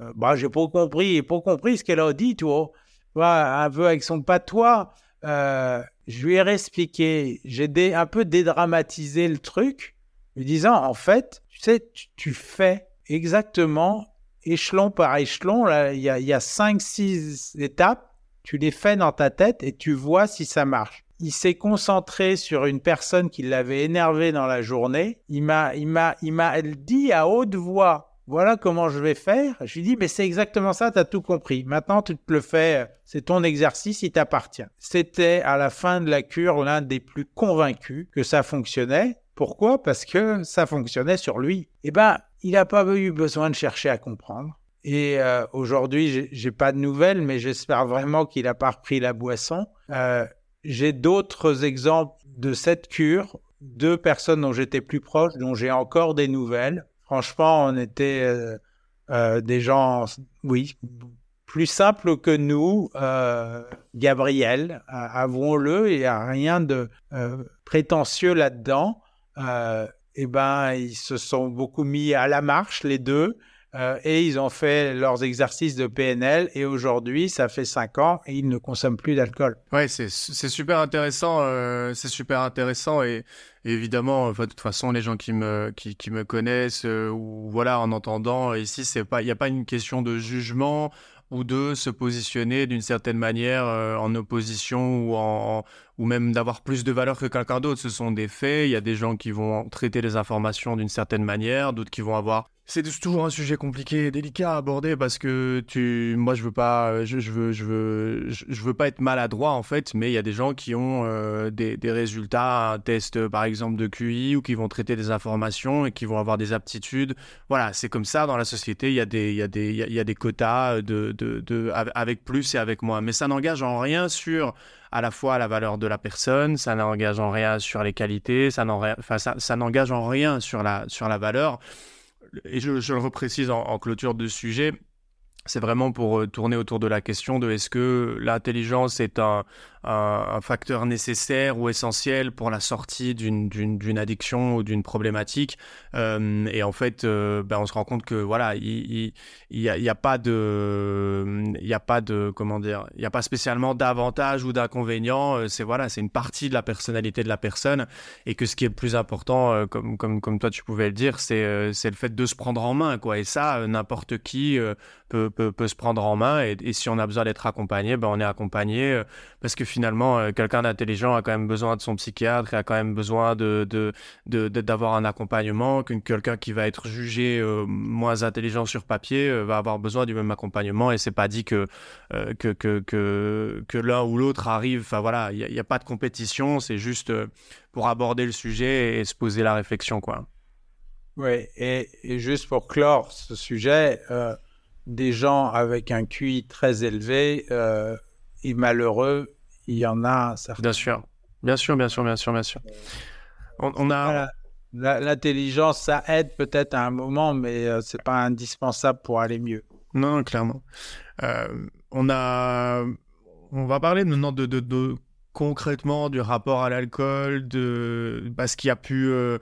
euh, bah, j'ai pas compris, pas compris ce qu'elle a dit, toi. un peu avec son patois. je lui ai réexpliqué. J'ai un peu dédramatisé le truc, lui disant En fait, tu sais, tu fais exactement échelon par échelon, il y a, y a 5-6 étapes, tu les fais dans ta tête et tu vois si ça marche. Il s'est concentré sur une personne qui l'avait énervé dans la journée. Il m'a, il m'a, il m'a dit à haute voix, voilà comment je vais faire. Je lui dis, mais c'est exactement ça, tu as tout compris. Maintenant, tu te le fais, c'est ton exercice, il t'appartient. C'était à la fin de la cure l'un des plus convaincus que ça fonctionnait. Pourquoi? Parce que ça fonctionnait sur lui. Eh ben, il n'a pas eu besoin de chercher à comprendre. Et euh, aujourd'hui, j'ai pas de nouvelles, mais j'espère vraiment qu'il n'a pas repris la boisson. Euh, j'ai d'autres exemples de cette cure, deux personnes dont j'étais plus proche, dont j'ai encore des nouvelles. Franchement, on était euh, des gens, oui, plus simples que nous. Gabriel, avouons-le, il n'y a rien de prétentieux là-dedans. Eh ben, ils se sont beaucoup mis à la marche, les deux. Euh, et ils ont fait leurs exercices de PNL et aujourd'hui, ça fait cinq ans et ils ne consomment plus d'alcool. Ouais, c'est super intéressant, euh, c'est super intéressant et, évidemment, enfin, de toute façon, les gens qui me qui, me connaissent euh, ou voilà, en entendant ici, pas, il n'y a pas une question de jugement ou de se positionner d'une certaine manière euh, en opposition ou, en, ou même d'avoir plus de valeur que quelqu'un d'autre. Ce sont des faits. Il y a des gens qui vont traiter les informations d'une certaine manière, d'autres qui vont avoir c'est toujours un sujet compliqué et délicat à aborder parce que tu, moi je veux pas, je, veux, je veux, je, veux pas être maladroit en fait, mais il y a des gens qui ont euh, des, résultats, un test par exemple de QI ou qui vont traiter des informations et qui vont avoir des aptitudes. Voilà, c'est comme ça dans la société. Il y a des, il y a des, il y a, des quotas de, de, de, avec plus et avec moins, mais ça n'engage en rien sur à la fois la valeur de la personne, ça n'engage en rien sur les qualités, ça n'engage en rien sur la, sur la valeur et je, le reprécise en, en, clôture de sujet, c'est vraiment pour euh, tourner autour de la question de est-ce que l'intelligence est un, un, facteur nécessaire ou essentiel pour la sortie d'une addiction ou d'une problématique. Euh, et en fait, euh, ben on se rend compte que voilà, il n'y a, y a, pas de, il a pas de, comment dire, il n'y a pas spécialement d'avantage ou d'inconvénient. Euh, c'est voilà, c'est une partie de la personnalité de la personne et que ce qui est le plus important, comme, comme, comme toi tu pouvais le dire, c'est c'est le fait de se prendre en main, quoi. Et ça, n'importe qui peut, peut, peut, se prendre en main. Et, et si on a besoin d'être accompagné, ben on est accompagné parce que finalement, euh, quelqu'un d'intelligent a quand même besoin de son psychiatre, a quand même besoin de, d'avoir un accompagnement, quelqu'un qui va être jugé euh, moins intelligent sur papier euh, va avoir besoin du même accompagnement. Et c'est pas dit que, que, que, que, l'un ou l'autre arrive. Enfin voilà, il n'y a, pas de compétition, c'est juste pour aborder le sujet et se poser la réflexion, quoi. Oui, et juste pour clore ce sujet, des gens avec un QI très élevé et malheureux il y en a certains. Bien sûr, bien sûr, bien sûr, bien sûr, bien sûr. On, a. L'intelligence, ça aide peut-être à un moment, mais euh, c'est pas indispensable pour aller mieux. Non, clairement. Euh, on a, on va parler maintenant de, de, de, concrètement du rapport à l'alcool, de parce qu'il y a pu euh,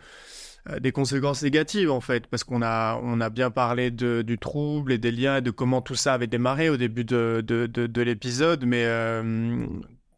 des conséquences négatives en fait, parce qu'on a, on a bien parlé de, du trouble et des liens et de comment tout ça avait démarré au début de, de, de l'épisode, mais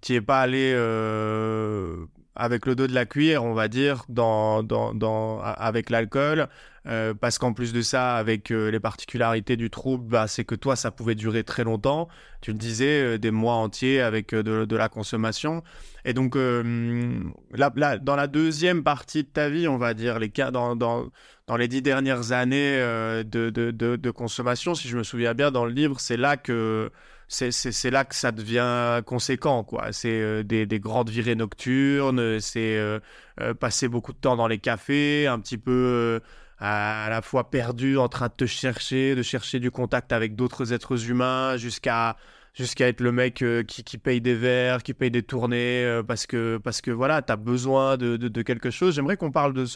tu n'es pas allé euh, avec le dos de la cuillère, on va dire, dans, avec l'alcool, euh, parce qu'en plus de ça, avec euh, les particularités du trouble, bah, c'est que toi, ça pouvait durer très longtemps. Tu le disais, des mois entiers avec de, la consommation. Et donc, là, dans la deuxième partie de ta vie, on va dire, les dans, les dix dernières années de, consommation, si je me souviens bien, dans le livre, c'est là que c'est là que ça devient conséquent, quoi. C'est euh, des, des, grandes virées nocturnes, c'est euh, euh, passer beaucoup de temps dans les cafés, un petit peu à, la fois perdu en train de te chercher, de chercher du contact avec d'autres êtres humains, jusqu'à jusqu'à être le mec qui, paye des verres, qui paye des tournées, parce que parce que voilà, tu as besoin de, de, quelque chose. J'aimerais qu'on parle de,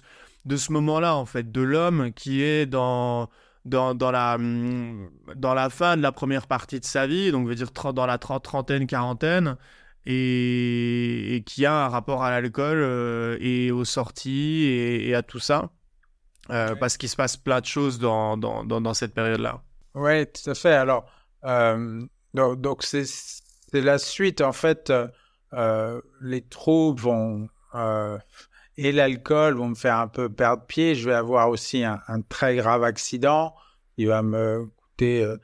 de ce moment-là, en fait, de l'homme qui est dans dans, dans, la, hum, dans la fin de la première partie de sa vie, donc veut dire dans la trentaine, quarantaine, et, qui a un rapport à l'alcool euh, et aux sorties et, à tout ça, euh, parce qu'il se passe plein de choses dans, dans, dans, cette période-là. Oui, tout à fait. Alors, euh, donc c'est la suite, en fait, les troubles vont et l'alcool vont me faire un peu perdre pied. Je vais avoir aussi un, très grave accident. Il va me coûter, euh,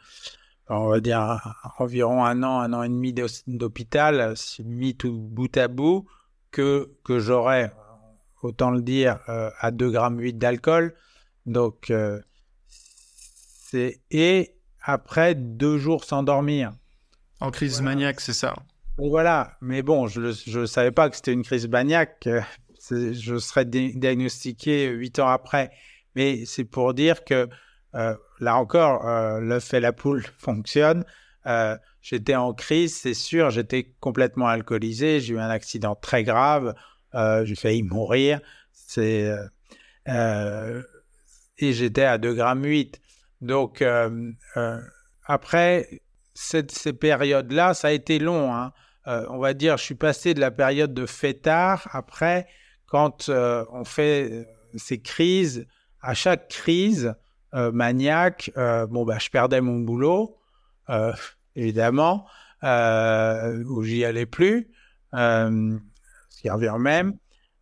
on va dire, environ un an, un an et demi d'hôpital, mis tout bout à bout, que, que j'aurai, autant le dire, euh, à 2,8 grammes d'alcool. Donc, euh, c'est. Et après deux jours sans dormir. En crise maniaque, c'est ça. voilà, mais bon, je ne savais pas que c'était une crise maniaque je serais diagnostiqué huit ans après. Mais c'est pour dire que euh, là encore, euh, l'œuf et la poule (laughs) fonctionnent. Euh, j'étais en crise, c'est sûr, j'étais complètement alcoolisé, j'ai eu un accident très grave, j'ai failli mourir. C'est et j'étais à 2 grammes 8. Donc après cette, ces périodes-là, ça a été long. Hein. on va dire, je suis passé de la période de fêtard après quand euh, on fait ces crises, à chaque crise maniaque, bon, bah, je perdais mon boulot, évidemment, où j'y allais plus, ce qui revient même.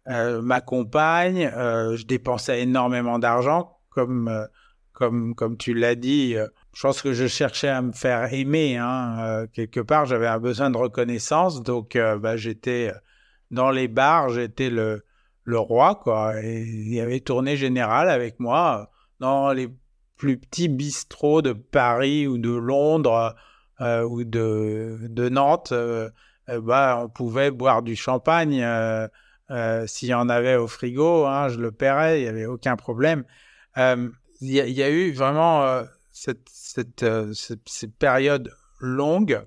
ma compagne, je dépensais énormément d'argent, comme, comme, comme tu l'as dit, je pense que je cherchais à me faire aimer. Hein. Euh, quelque part, j'avais un besoin de reconnaissance. Donc, euh, bah, j'étais dans les bars, j'étais le, le roi. Quoi. Il y avait tournée générale avec moi dans les plus petits bistrots de Paris ou de Londres euh, ou de, de Nantes. bah, on pouvait boire du champagne. S'il y en avait au frigo, hein, je le paierais, il n'y avait aucun problème. Il y, a eu vraiment cette, cette, euh, cette, période longue.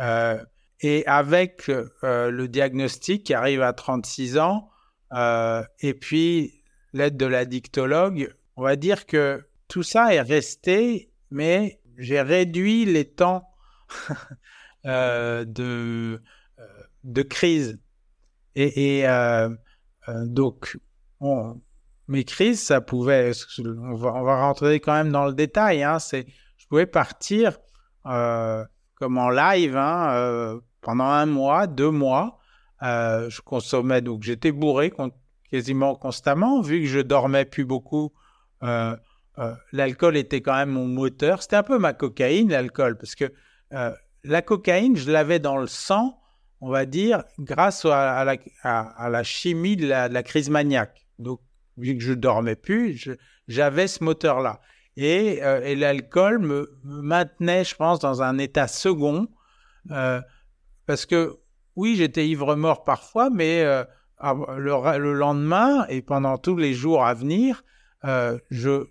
Euh, et avec euh, le diagnostic qui arrive à 36 ans, et puis l'aide de la dictologue, on va dire que tout ça est resté, mais j'ai réduit les temps (laughs) de, de crise. Et, donc, on, mes crises, ça pouvait, on va, rentrer quand même dans le détail, hein, c'est, je pouvais partir euh, comme en live hein, euh, pendant un mois, deux mois. Euh, je consommais, donc j'étais bourré quasiment constamment, vu que je dormais plus beaucoup. Euh, euh, l'alcool était quand même mon moteur. C'était un peu ma cocaïne, l'alcool, parce que la cocaïne, je l'avais dans le sang, on va dire, grâce à, la, chimie de la, crise maniaque. Donc, vu que je dormais plus, j'avais ce moteur-là. Et, et l'alcool me, maintenait, je pense, dans un état second, parce que oui, j'étais ivre-mort parfois, mais euh, le, le, lendemain et pendant tous les jours à venir, euh, je,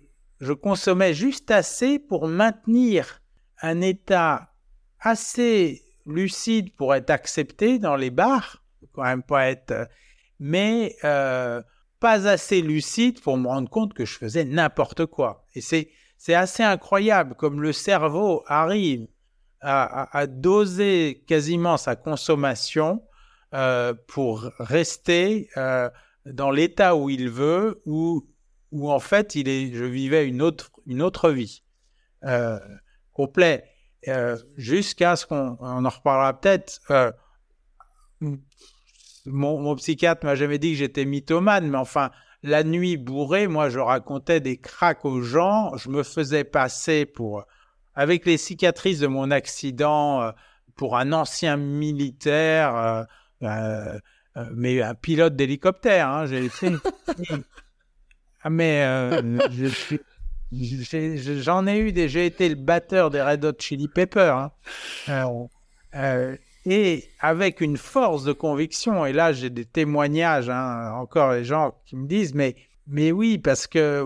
consommais juste assez pour maintenir un état assez lucide pour être accepté dans les bars, quand même pas être, mais euh, pas assez lucide pour me rendre compte que je faisais n'importe quoi. Et c'est, c'est assez incroyable comme le cerveau arrive à, doser quasiment sa consommation euh, pour rester euh, dans l'état où il veut, où, où en fait il est, je vivais une autre, une autre vie euh, complet, euh, jusqu'à ce qu'on on en reparlera peut-être mon, psychiatre m'a jamais dit que j'étais mythomane, mais enfin, la nuit bourrée, moi, je racontais des cracks aux gens. Je me faisais passer pour, avec les cicatrices de mon accident, euh, pour un ancien militaire, euh, euh, mais un pilote d'hélicoptère. Hein, j'ai fait. (laughs) ah, mais j'en ai eu des. J'ai été le batteur des Red Hot Chili Peppers. Hein et avec une force de conviction. Et là, j'ai des témoignages, hein, encore les gens qui me disent, mais, mais oui, parce que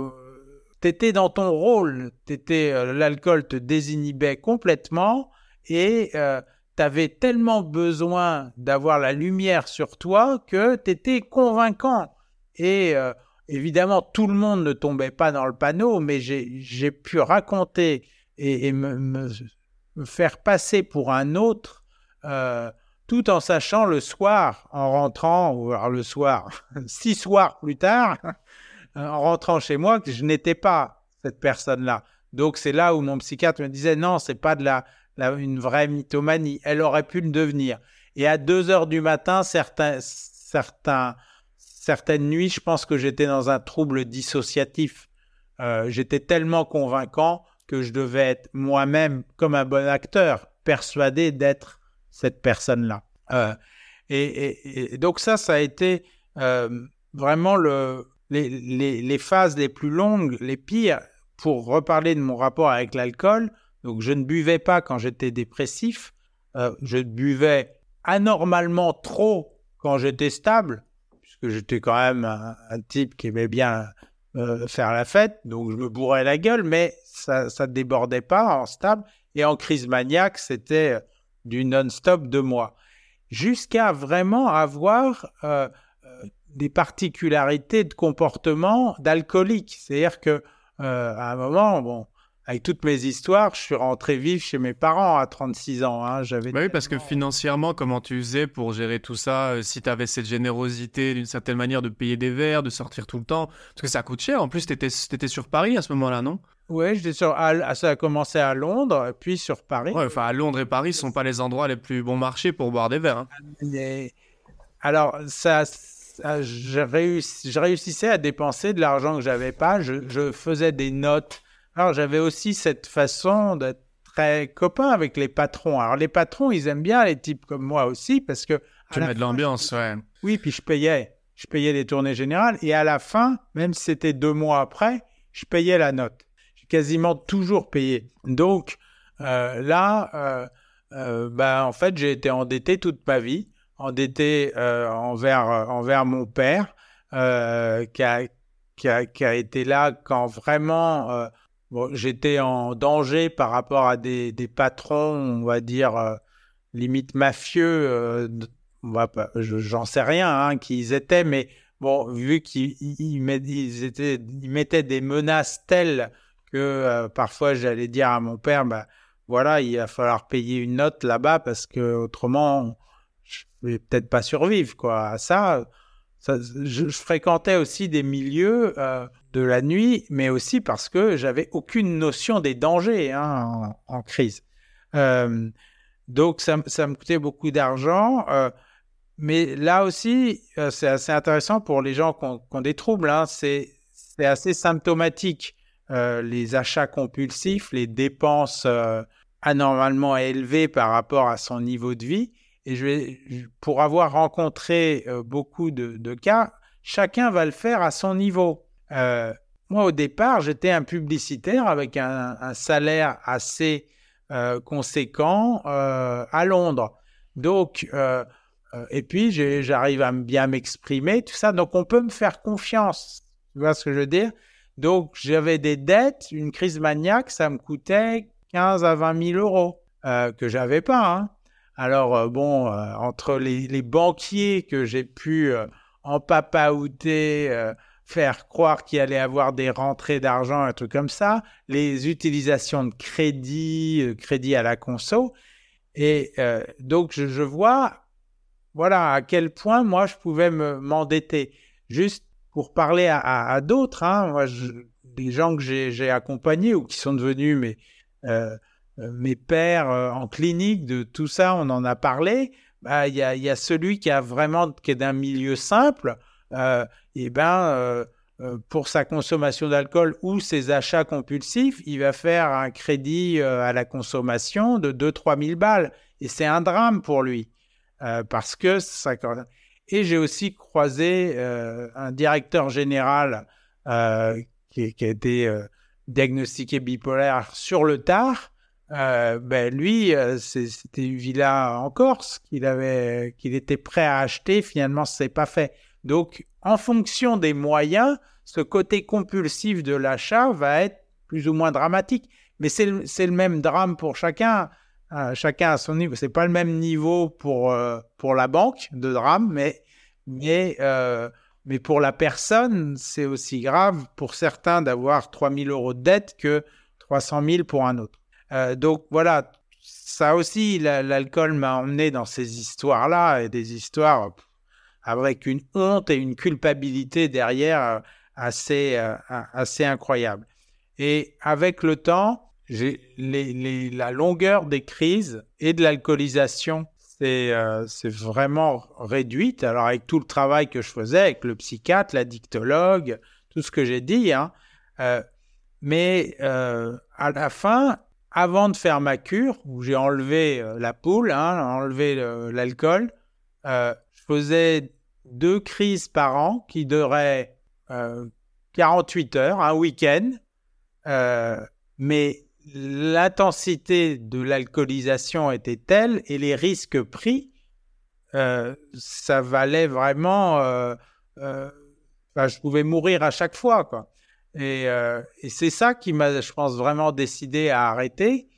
euh, tu étais dans ton rôle, t'étais, euh, l'alcool te désinhibait complètement et euh, tu avais tellement besoin d'avoir la lumière sur toi que tu étais convaincant. Et euh, évidemment, tout le monde ne tombait pas dans le panneau, mais j'ai pu raconter et, me, me, faire passer pour un autre tout en sachant le soir, en rentrant, ou alors le soir, (laughs) six soirs plus tard, en rentrant chez moi, je n'étais pas cette personne-là. Donc c'est là où mon psychiatre me disait non, c'est pas de la, une vraie mythomanie. Elle aurait pu le devenir. Et à deux heures du matin, certaines nuits, je pense que j'étais dans un trouble dissociatif. Euh, j'étais tellement convaincant que je devais être moi-même comme un bon acteur, persuadé d'être cette personne-là. Euh, et, donc ça, ça a été euh, vraiment le, les, phases les plus longues, les pires, pour reparler de mon rapport avec l'alcool. Donc je ne buvais pas quand j'étais dépressif, euh, je buvais anormalement trop quand j'étais stable, puisque j'étais quand même un, type qui aimait bien euh, faire la fête, donc je me bourrais la gueule, mais ça ne débordait pas en stable. Et en crise maniaque, c'était du non-stop de moi, jusqu'à vraiment avoir euh, des particularités de comportement d'alcoolique. C'est-à-dire que euh, à un moment, bon, avec toutes mes histoires, je suis rentré vivre chez mes parents à 36 ans. Hein. J'avais bah oui, parce que financièrement, comment tu faisais pour gérer tout ça euh, Si tu avais cette générosité d'une certaine manière de payer des verres, de sortir tout le temps, parce que ça coûte cher. En plus, tu étais, sur Paris à ce moment-là, non? Oui, sur, ça a commencé à Londres, puis sur Paris. Ouais, enfin, à Londres et Paris ne sont pas les endroits les plus bons marchés pour boire des verres. Hein. Alors, ça, je, réussissais à dépenser de l'argent que j'avais pas. je faisais des notes alors j'avais aussi cette façon d'être très copain avec les patrons. Alors les patrons, ils aiment bien les types comme moi aussi parce que... Tu mets de l'ambiance, ouais. Oui, puis je payais. Je payais les tournées générales et à la fin, même si c'était deux mois après, je payais la note. J'ai quasiment toujours payé. Donc euh, là, euh, euh, ben, en fait, j'ai été endetté toute ma vie, endetté envers, envers mon père qui a, qui, a, qui, a, été là quand vraiment j'étais en danger par rapport à des, patrons, on va dire, euh, limite mafieux. Euh, j'en sais rien hein, qui ils étaient, mais bon, vu qu'ils mettaient des menaces telles que euh, parfois j'allais dire à mon père, bah, voilà, il va falloir payer une note là-bas parce que autrement, vais peut-être pas survivre, quoi. À ça, je, fréquentais aussi des milieux euh, de la nuit, mais aussi parce que j'avais aucune notion des dangers hein, en, crise. Euh, donc ça, me coûtait beaucoup d'argent. Euh, mais là aussi, c'est assez intéressant pour les gens qui ont, des troubles. Hein, c'est assez symptomatique. les achats compulsifs, les dépenses anormalement élevées par rapport à son niveau de vie. Et je vais, pour avoir rencontré euh, beaucoup de, cas, chacun va le faire à son niveau. Euh, moi, au départ, j'étais un publicitaire avec un, salaire assez euh, conséquent à Londres. Donc, et puis, j'arrive à bien m'exprimer, tout ça. Donc, on peut me faire confiance. Tu vois ce que je veux dire? Donc, j'avais des dettes, une crise maniaque, ça me coûtait 15 à 20 000 euros que j'avais pas. Hein. Alors, euh, bon, euh, entre les, banquiers que j'ai pu euh, empapaouter, faire croire qu'il allait avoir des rentrées d'argent, un truc comme ça, les utilisations de crédit, crédit à la conso. Et donc, je, vois, voilà, à quel point moi, je pouvais m'endetter. Juste pour parler à, d'autres, hein, moi, des gens que j'ai accompagnés ou qui sont devenus euh, mes pères euh, en clinique, de tout ça, on en a parlé. Bah, il y, a, celui qui a vraiment qui est d'un milieu simple. Euh, et ben, pour sa consommation d'alcool ou ses achats compulsifs, il va faire un crédit à la consommation de 2-3 000 balles. Et c'est un drame pour lui. parce que ça... Et j'ai aussi croisé un directeur général qui, qui, a été diagnostiqué bipolaire sur le tard euh, ben lui, euh, c'était une villa en Corse qu'il avait, qu'il était prêt à acheter. Finalement, ce n'est pas fait. Donc, en fonction des moyens, ce côté compulsif de l'achat va être plus ou moins dramatique. Mais c'est le, même drame pour chacun. Euh, chacun à son niveau. C'est pas le même niveau pour, pour la banque de drame, mais, mais, mais pour la personne, c'est aussi grave pour certains d'avoir 3000 euros de dette que 300 000 pour un autre. Euh, donc voilà, ça aussi, l'alcool m'a emmené dans ces histoires-là, et des histoires avec une honte et une culpabilité derrière euh, assez, euh, assez incroyable. Et avec le temps, la longueur des crises et de l'alcoolisation c'est vraiment réduite. Alors avec tout le travail que je faisais avec le psychiatre, l'addictologue, tout ce que j'ai dit, hein, mais à la fin, avant de faire ma cure, où j'ai enlevé euh, la poule, hein, enlevé l'alcool, euh, je faisais deux crises par an qui duraient 48 euh, heures, un week-end. mais l'intensité de l'alcoolisation était telle et les risques pris, ça valait vraiment. je pouvais mourir à chaque fois, quoi. Euh, et, c'est ça qui m'a, je pense, vraiment décidé à arrêter.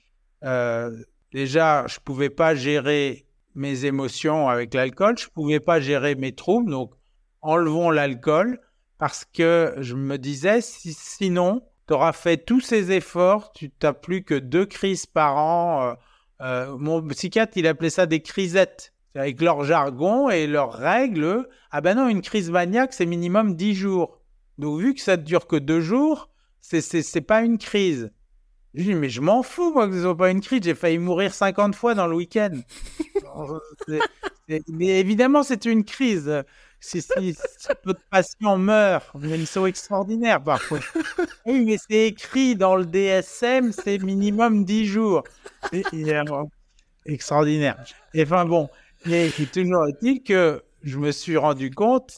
Euh, déjà, je pouvais pas gérer mes émotions avec l'alcool, je pouvais pas gérer mes troubles, donc enlevons l'alcool parce que je me disais, si, sinon, tu auras fait tous ces efforts, tu n'as plus que deux crises par an. mon psychiatre, il appelait ça des crisettes. Avec leur jargon et leurs règles, ah ben non, une crise maniaque, c'est minimum 10 jours. Donc, vu que ça dure que deux jours, c'est, pas une crise. Je dis, mais je m'en fous, moi, que ce soit pas une crise. J'ai failli mourir 50 fois dans le week-end. mais évidemment, c'est une crise. Si, si, si votre patient meurt, ils sont extraordinaires parfois. Oui, mais c'est écrit dans le DSM, c'est minimum 10 jours. extraordinaire. Et enfin bon, et, toujours est-il que je me suis rendu compte,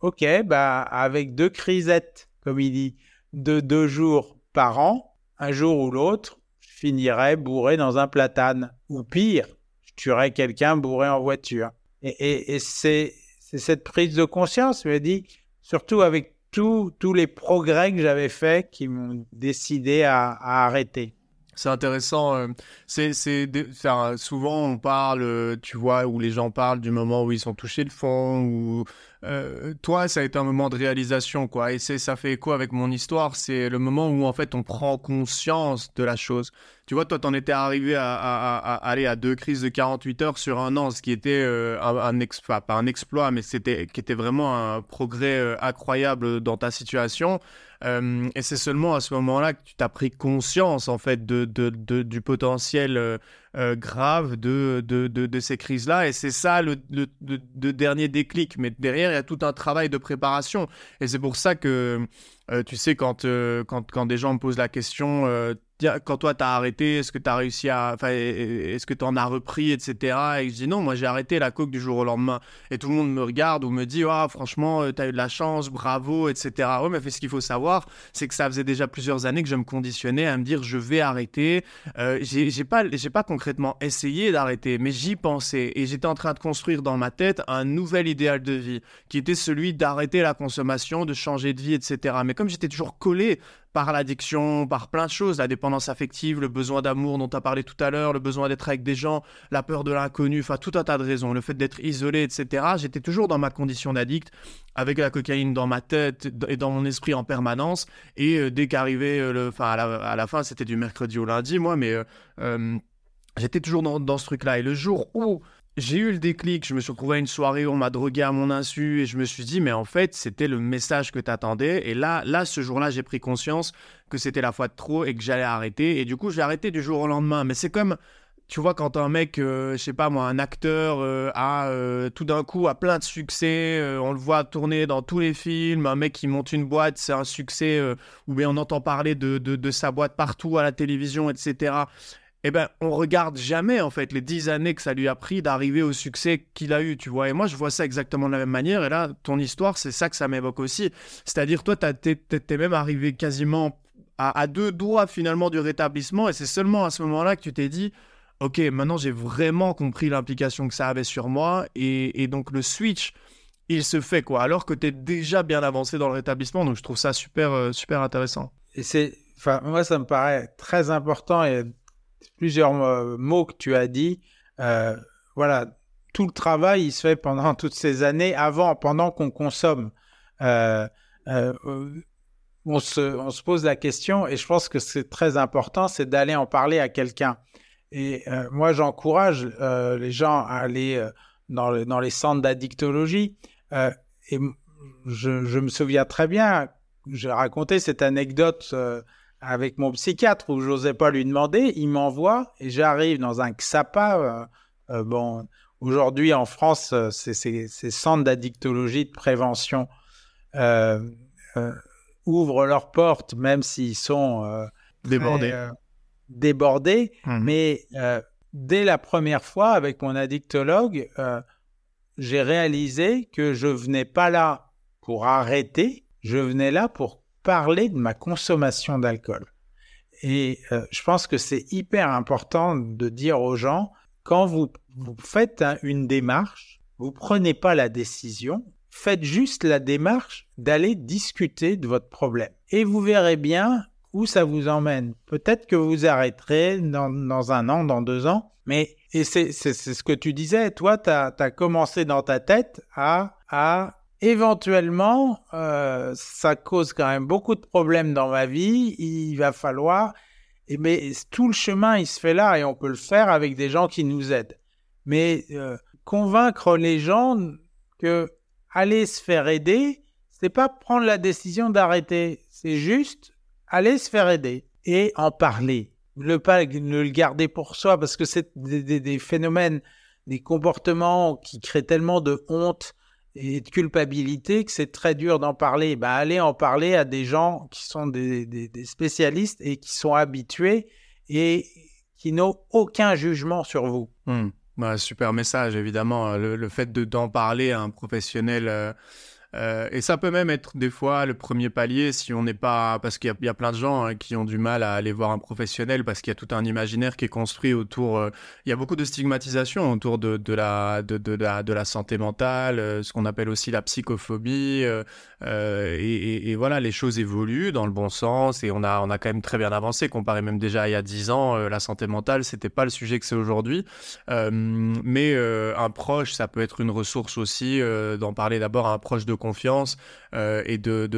ok, bah, avec deux crisettes, comme il dit, de deux jours par an, un jour ou l'autre, je finirais bourré dans un platane. Ou pire, je tuerais quelqu'un bourré en voiture. Et, c'est cette prise de conscience, je me dis, surtout avec tous les progrès que j'avais faits qui m'ont décidé à arrêter. C'est intéressant. Euh, c'est, souvent on parle, euh, tu vois, où les gens parlent du moment où ils sont touchés le fond, ou euh, toi, ça a été un moment de réalisation, quoi. Et ça fait écho avec mon histoire. C'est le moment où en fait on prend conscience de la chose. Tu vois, toi, t'en étais arrivé à, aller à deux crises de 48 heures sur un an, ce qui était un, un exploit, pas un exploit, mais c'était qui était vraiment un progrès incroyable dans ta situation. Euh, et c'est seulement à ce moment-là que tu t'as pris conscience, en fait, de, du potentiel euh, euh, grave de, de, ces crises-là. Et c'est ça le, le, dernier déclic. Mais derrière, il y a tout un travail de préparation. Et c'est pour ça que, tu sais, quand, quand, quand des gens me posent la question, quand toi t'as arrêté, est-ce que tu as réussi à. Enfin, est-ce que tu en as repris, etc. Et je dis non, moi j'ai arrêté la coke du jour au lendemain. Et tout le monde me regarde ou me dit, oh, franchement, euh, tu as eu de la chance, bravo, etc. Ouais, mais ce qu'il faut savoir, c'est que ça faisait déjà plusieurs années que je me conditionnais à me dire, je vais arrêter. Euh, j'ai pas, pas concrètement essayé d'arrêter, mais j'y pensais. Et j'étais en train de construire dans ma tête un nouvel idéal de vie, qui était celui d'arrêter la consommation, de changer de vie, etc. Mais comme j'étais toujours collé par l'addiction, par plein de choses, la dépendance affective, le besoin d'amour dont tu as parlé tout à l'heure, le besoin d'être avec des gens, la peur de l'inconnu, enfin tout un tas de raisons, le fait d'être isolé, etc. J'étais toujours dans ma condition d'addict, avec la cocaïne dans ma tête et dans mon esprit en permanence. Et euh, dès qu'arrivait, euh, le, enfin à la, fin, c'était du mercredi au lundi, moi, mais euh, j'étais toujours dans, dans ce truc-là. Et le jour où j'ai eu le déclic, je me suis retrouvé à une soirée où on m'a drogué à mon insu et je me suis dit, mais en fait, c'était le message que tu attendais. Et là, là, ce jour-là, j'ai pris conscience que c'était la fois de trop et que j'allais arrêter. Et du coup, j'ai arrêté du jour au lendemain. Mais c'est comme, tu vois, quand un mec, euh, je sais pas moi, un acteur euh, a euh, tout d'un coup a plein de succès, on le voit tourner dans tous les films, un mec qui monte une boîte, c'est un succès, ou bien on entend parler de, de, de, sa boîte partout à la télévision, etc eh ben, on regarde jamais, en fait, les dix années que ça lui a pris d'arriver au succès qu'il a eu, tu vois. Et moi, je vois ça exactement de la même manière. Et là, ton histoire, c'est ça que ça m'évoque aussi. C'est-à-dire, toi, t'es même arrivé quasiment à, deux doigts, finalement, du rétablissement. Et c'est seulement à ce moment-là que tu t'es dit, OK, maintenant, j'ai vraiment compris l'implication que ça avait sur moi. Et, donc, le switch, il se fait, quoi. Alors que tu es déjà bien avancé dans le rétablissement. Donc, je trouve ça super, euh, super intéressant. Et c'est... Enfin, moi, ça me paraît très important plusieurs euh, mots que tu as dit. Euh, voilà, tout le travail, il se fait pendant (laughs) toutes ces années, avant, pendant qu'on consomme. Euh, on, se, on, se, pose la question, et je pense que c'est très important, c'est d'aller en parler à quelqu'un. Et moi, j'encourage les gens à aller dans, les centres d'addictologie. et je, je, me souviens très bien, j'ai raconté cette anecdote avec mon psychiatre où j'osais pas lui demander, il m'envoie et j'arrive dans un XAPA. Euh, euh, bon, aujourd'hui en France, euh, c'est ces centres d'addictologie de prévention ouvrent leurs portes, même s'ils sont débordés. débordés, mmh. mais dès la première fois avec mon addictologue, j'ai réalisé que je venais pas là pour arrêter, je venais là pour parler de ma consommation d'alcool. Et euh, je pense que c'est hyper important de dire aux gens, quand vous, faites une démarche, vous prenez pas la décision, faites juste la démarche d'aller discuter de votre problème. Et vous verrez bien où ça vous emmène. Peut-être que vous arrêterez dans, un an, dans deux ans, mais et c'est ce que tu disais, toi, tu as, commencé dans ta tête à, à éventuellement, euh, ça cause quand même beaucoup de problèmes dans ma vie. Il va falloir, et mais tout le chemin, il se fait là et on peut le faire avec des gens qui nous aident. Mais euh, convaincre les gens que aller se faire aider, c'est pas prendre la décision d'arrêter, c'est juste aller se faire aider et en parler. Ne pas ne le garder pour soi parce que c'est des phénomènes, des comportements qui créent tellement de honte et de culpabilité que c'est très dur d'en parler. Ben, allez en parler à des gens qui sont des, spécialistes et qui sont habitués et qui n'ont aucun jugement sur vous. Hmm. Bah, super message, évidemment. Le, fait d'en parler à un professionnel. Euh, euh, et ça peut même être des fois le premier palier si on n'est pas... Parce qu'il y, a plein de gens hein, qui ont du mal à aller voir un professionnel parce qu'il y a tout un imaginaire qui est construit autour... Euh, il y a beaucoup de stigmatisation autour de, la, de, de, la, de la santé mentale, euh, ce qu'on appelle aussi la psychophobie. Et, et, voilà, les choses évoluent dans le bon sens et on a, quand même très bien avancé comparé même déjà à il y a 10 ans. la santé mentale, c'était pas le sujet que c'est aujourd'hui. mais un proche, ça peut être une ressource aussi d'en parler d'abord à un proche de confiance euh, et de,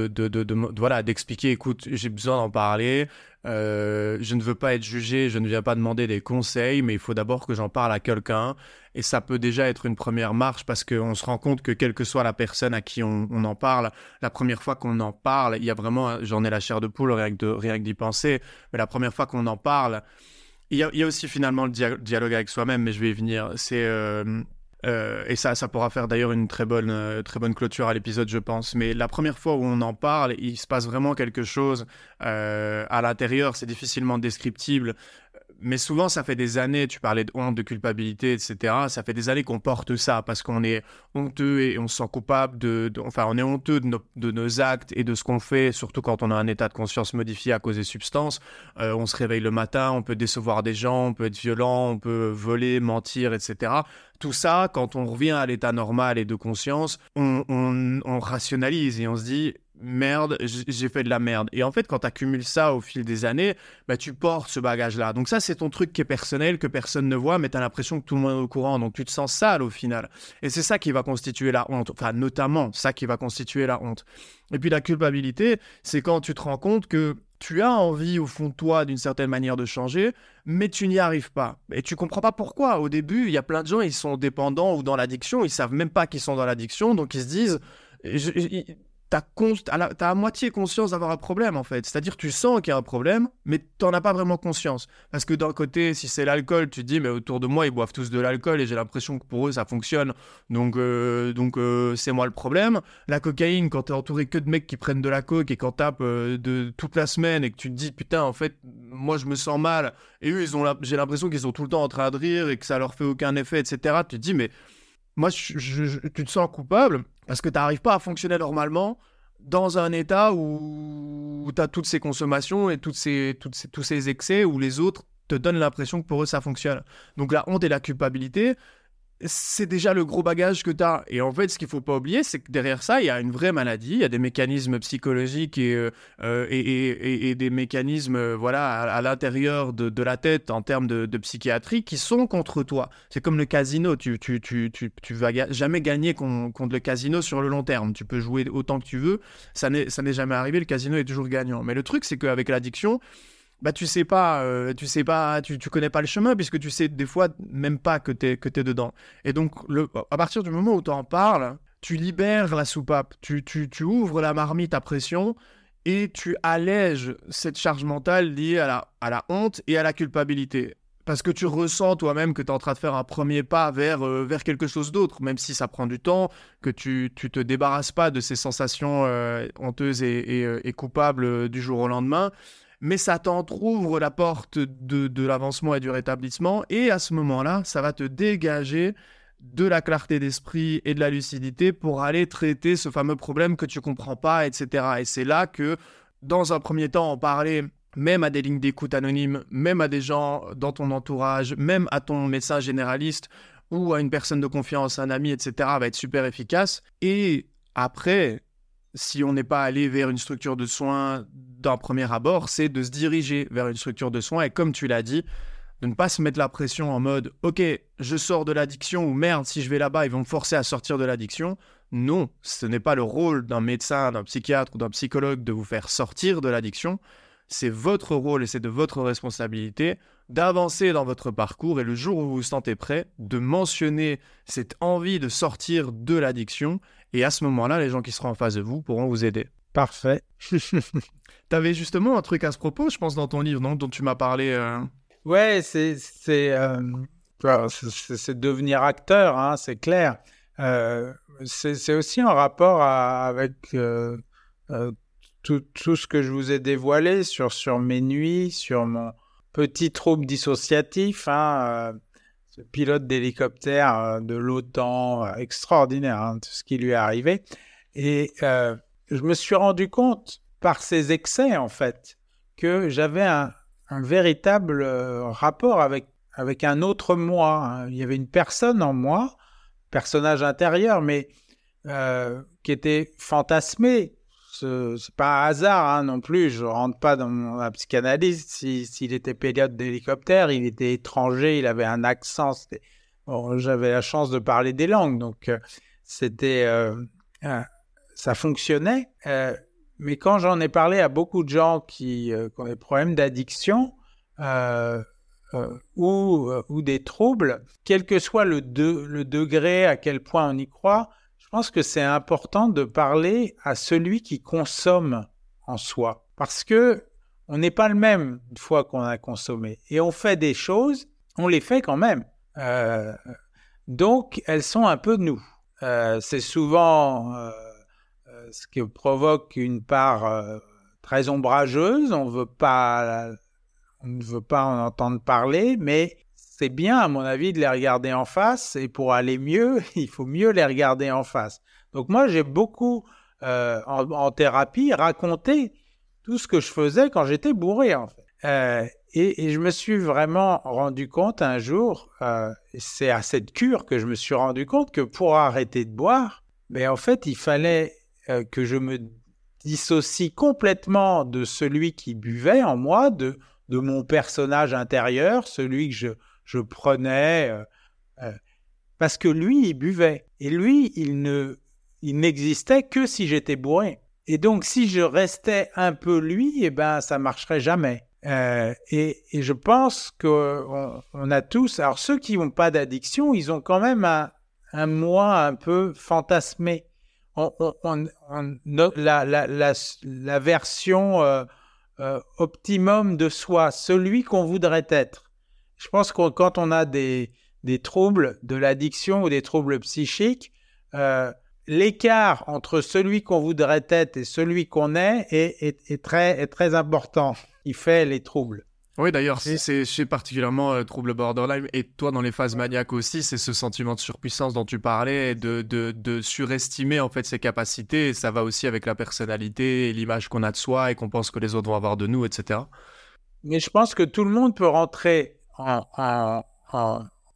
voilà d'expliquer écoute j'ai besoin d'en parler euh, je ne veux pas être jugé je ne viens pas demander des conseils mais il faut d'abord que j'en parle à quelqu'un et ça peut déjà être une première marche parce qu'on se rend compte que quelle que soit la personne à qui on, en parle la première fois qu'on en parle il y a vraiment j'en ai la chair de poule rien que d'y penser mais la première fois qu'on en parle il y, a, il y, a, aussi finalement le dialogue avec soi-même, mais je vais y venir. C'est euh, euh, et ça, ça pourra faire d'ailleurs une très bonne, euh, très bonne clôture à l'épisode, je pense. Mais la première fois où on en parle, il se passe vraiment quelque chose euh, à l'intérieur. C'est difficilement descriptible mais souvent, ça fait des années, tu parlais de honte, de culpabilité, etc. Ça fait des années qu'on porte ça parce qu'on est honteux et on se sent coupable de, enfin, on est honteux de, nos actes et de ce qu'on fait, surtout quand on a un état de conscience modifié à cause des substances. Euh, on se réveille le matin, on peut décevoir des gens, on peut être violent, on peut voler, mentir, etc. Tout ça, quand on revient à l'état normal et de conscience, on, on, on rationalise et on se dit, merde, j'ai fait de la merde. Et en fait, quand tu accumules ça au fil des années, bah, tu portes ce bagage-là. Donc ça, c'est ton truc qui est personnel, que personne ne voit, mais tu as l'impression que tout le monde est au courant. Donc tu te sens sale au final. Et c'est ça qui va constituer la honte. Enfin, notamment, ça qui va constituer la honte. Et puis la culpabilité, c'est quand tu te rends compte que tu as envie au fond de toi d'une certaine manière de changer, mais tu n'y arrives pas. Et tu comprends pas pourquoi. Au début, il y a plein de gens, ils sont dépendants ou dans l'addiction, ils savent même pas qu'ils sont dans l'addiction, donc ils se disent t'as as, à moitié conscience d'avoir un problème en fait. C'est-à-dire tu sens qu'il y a un problème, mais t'en as pas vraiment conscience. Parce que d'un côté, si c'est l'alcool, tu te dis mais autour de moi ils boivent tous de l'alcool et j'ai l'impression que pour eux ça fonctionne, donc euh, donc euh, c'est moi le problème. La cocaïne, quand t'es entouré que de mecs qui prennent de la coke et qu'en tapent euh, de toute la semaine et que tu te dis putain en fait moi je me sens mal et eux ils ont j'ai l'impression qu'ils sont tout le temps en train de rire et que ça leur fait aucun effet etc. Tu te dis mais moi, je, tu te sens coupable parce que tu n'arrives pas à fonctionner normalement dans un état où, tu as toutes ces consommations et toutes ces, toutes ces, tous ces excès où les autres te donnent l'impression que pour eux ça fonctionne. Donc la honte et la culpabilité, c'est déjà le gros bagage que tu as. Et en fait, ce qu'il faut pas oublier, c'est que derrière ça, il y a une vraie maladie, il y a des mécanismes psychologiques et, euh, euh, des mécanismes euh, voilà, à, l'intérieur de, la tête en termes de, psychiatrie qui sont contre toi. C'est comme le casino, tu, tu vas jamais gagner contre le casino sur le long terme. Tu peux jouer autant que tu veux, ça n'est jamais arrivé, le casino est toujours gagnant. Mais le truc, c'est qu'avec l'addiction, bah tu sais pas, euh, tu sais pas, tu, tu connais pas le chemin puisque tu sais des fois même pas que t'es que es dedans. Et donc le, à partir du moment où tu en parles, tu libères la soupape, tu, tu, tu ouvres la marmite à pression et tu allèges cette charge mentale liée à la, à la honte et à la culpabilité. Parce que tu ressens toi-même que tu es en train de faire un premier pas vers, euh, vers quelque chose d'autre, même si ça prend du temps, que tu ne te débarrasses pas de ces sensations euh, honteuses et, et, et coupables du jour au lendemain mais ça t'entrouvre la porte de, l'avancement et du rétablissement, et à ce moment-là, ça va te dégager de la clarté d'esprit et de la lucidité pour aller traiter ce fameux problème que tu comprends pas, etc. Et c'est là que, dans un premier temps, en parler même à des lignes d'écoute anonymes, même à des gens dans ton entourage, même à ton médecin généraliste ou à une personne de confiance, un ami, etc., va être super efficace. Et après, si on n'est pas allé vers une structure de soins d'un premier abord, c'est de se diriger vers une structure de soins et comme tu l'as dit, de ne pas se mettre la pression en mode ok, je sors de l'addiction ou merde, si je vais là-bas, ils vont me forcer à sortir de l'addiction. Non, ce n'est pas le rôle d'un médecin, d'un psychiatre ou d'un psychologue de vous faire sortir de l'addiction. C'est votre rôle et c'est de votre responsabilité d'avancer dans votre parcours et le jour où vous vous sentez prêt, de mentionner cette envie de sortir de l'addiction. Et à ce moment-là, les gens qui seront en face de vous pourront vous aider. Parfait. (laughs) tu avais justement un truc à ce propos, je pense, dans ton livre, non dont tu m'as parlé. Euh... Ouais, c'est euh, c'est devenir acteur, hein, c'est clair. Euh, c'est aussi en rapport avec euh, tout, tout, ce que je vous ai dévoilé sur, sur mes nuits, sur mon petit trouble dissociatif. Hein, pilote d'hélicoptère de l'OTAN, extraordinaire, hein, tout ce qui lui est arrivé. Et je me suis rendu compte par ces excès, en fait, que j'avais un, véritable rapport avec avec un autre moi. Hein. Il y avait une personne en moi, personnage intérieur, mais euh, qui était fantasmé. Ce n'est pas un hasard hein, non plus. Je rentre pas dans la psychanalyse. S'il était pilote d'hélicoptère, il était étranger, il avait un accent. J'avais la chance de parler des langues, donc euh, c'était, euh, ça fonctionnait. mais quand j'en ai parlé à beaucoup de gens qui, ont des problèmes d'addiction, euh, ou, euh, des troubles, quel que soit le degré, à quel point on y croit, je pense que c'est important de parler à celui qui consomme en soi. Parce que on n'est pas le même une fois qu'on a consommé. Et on fait des choses, on les fait quand même. Euh, donc, elles sont un peu nous. c'est souvent ce qui provoque une part très ombrageuse. On on ne veut pas en entendre parler, mais c'est bien, à mon avis, de les regarder en face. Et pour aller mieux, (laughs) il faut mieux les regarder en face. Donc moi, j'ai beaucoup, euh, en, thérapie, raconté tout ce que je faisais quand j'étais bourré. Euh, et, je me suis vraiment rendu compte un jour, euh, c'est à cette cure que je me suis rendu compte que pour arrêter de boire, ben en fait, il fallait que je me dissocie complètement de celui qui buvait en moi, de, de mon personnage intérieur, celui que je, je prenais, euh, euh, parce que lui, il buvait. Et lui, il ne, il n'existait que si j'étais bourré. Et donc, si je restais un peu lui, eh ben, ça marcherait jamais. Euh, et, je pense qu'on on a tous, alors ceux qui n'ont pas d'addiction, ils ont quand même un, un moi un peu fantasmé. On, la, la, la, la, version optimum de soi, celui qu'on voudrait être. Je pense que quand on a des, des troubles de l'addiction ou des troubles psychiques, euh, l'écart entre celui qu'on voudrait être et celui qu'on est est, est, est, très, est très important. Il fait les troubles. Oui, d'ailleurs, c'est chez particulièrement euh, trouble borderline et toi dans les phases maniaques aussi, c'est ce sentiment de surpuissance dont tu parlais, de, de, de, surestimer en fait ses capacités. Et ça va aussi avec la personnalité et l'image qu'on a de soi et qu'on pense que les autres vont avoir de nous, etc. Mais je pense que tout le monde peut rentrer en,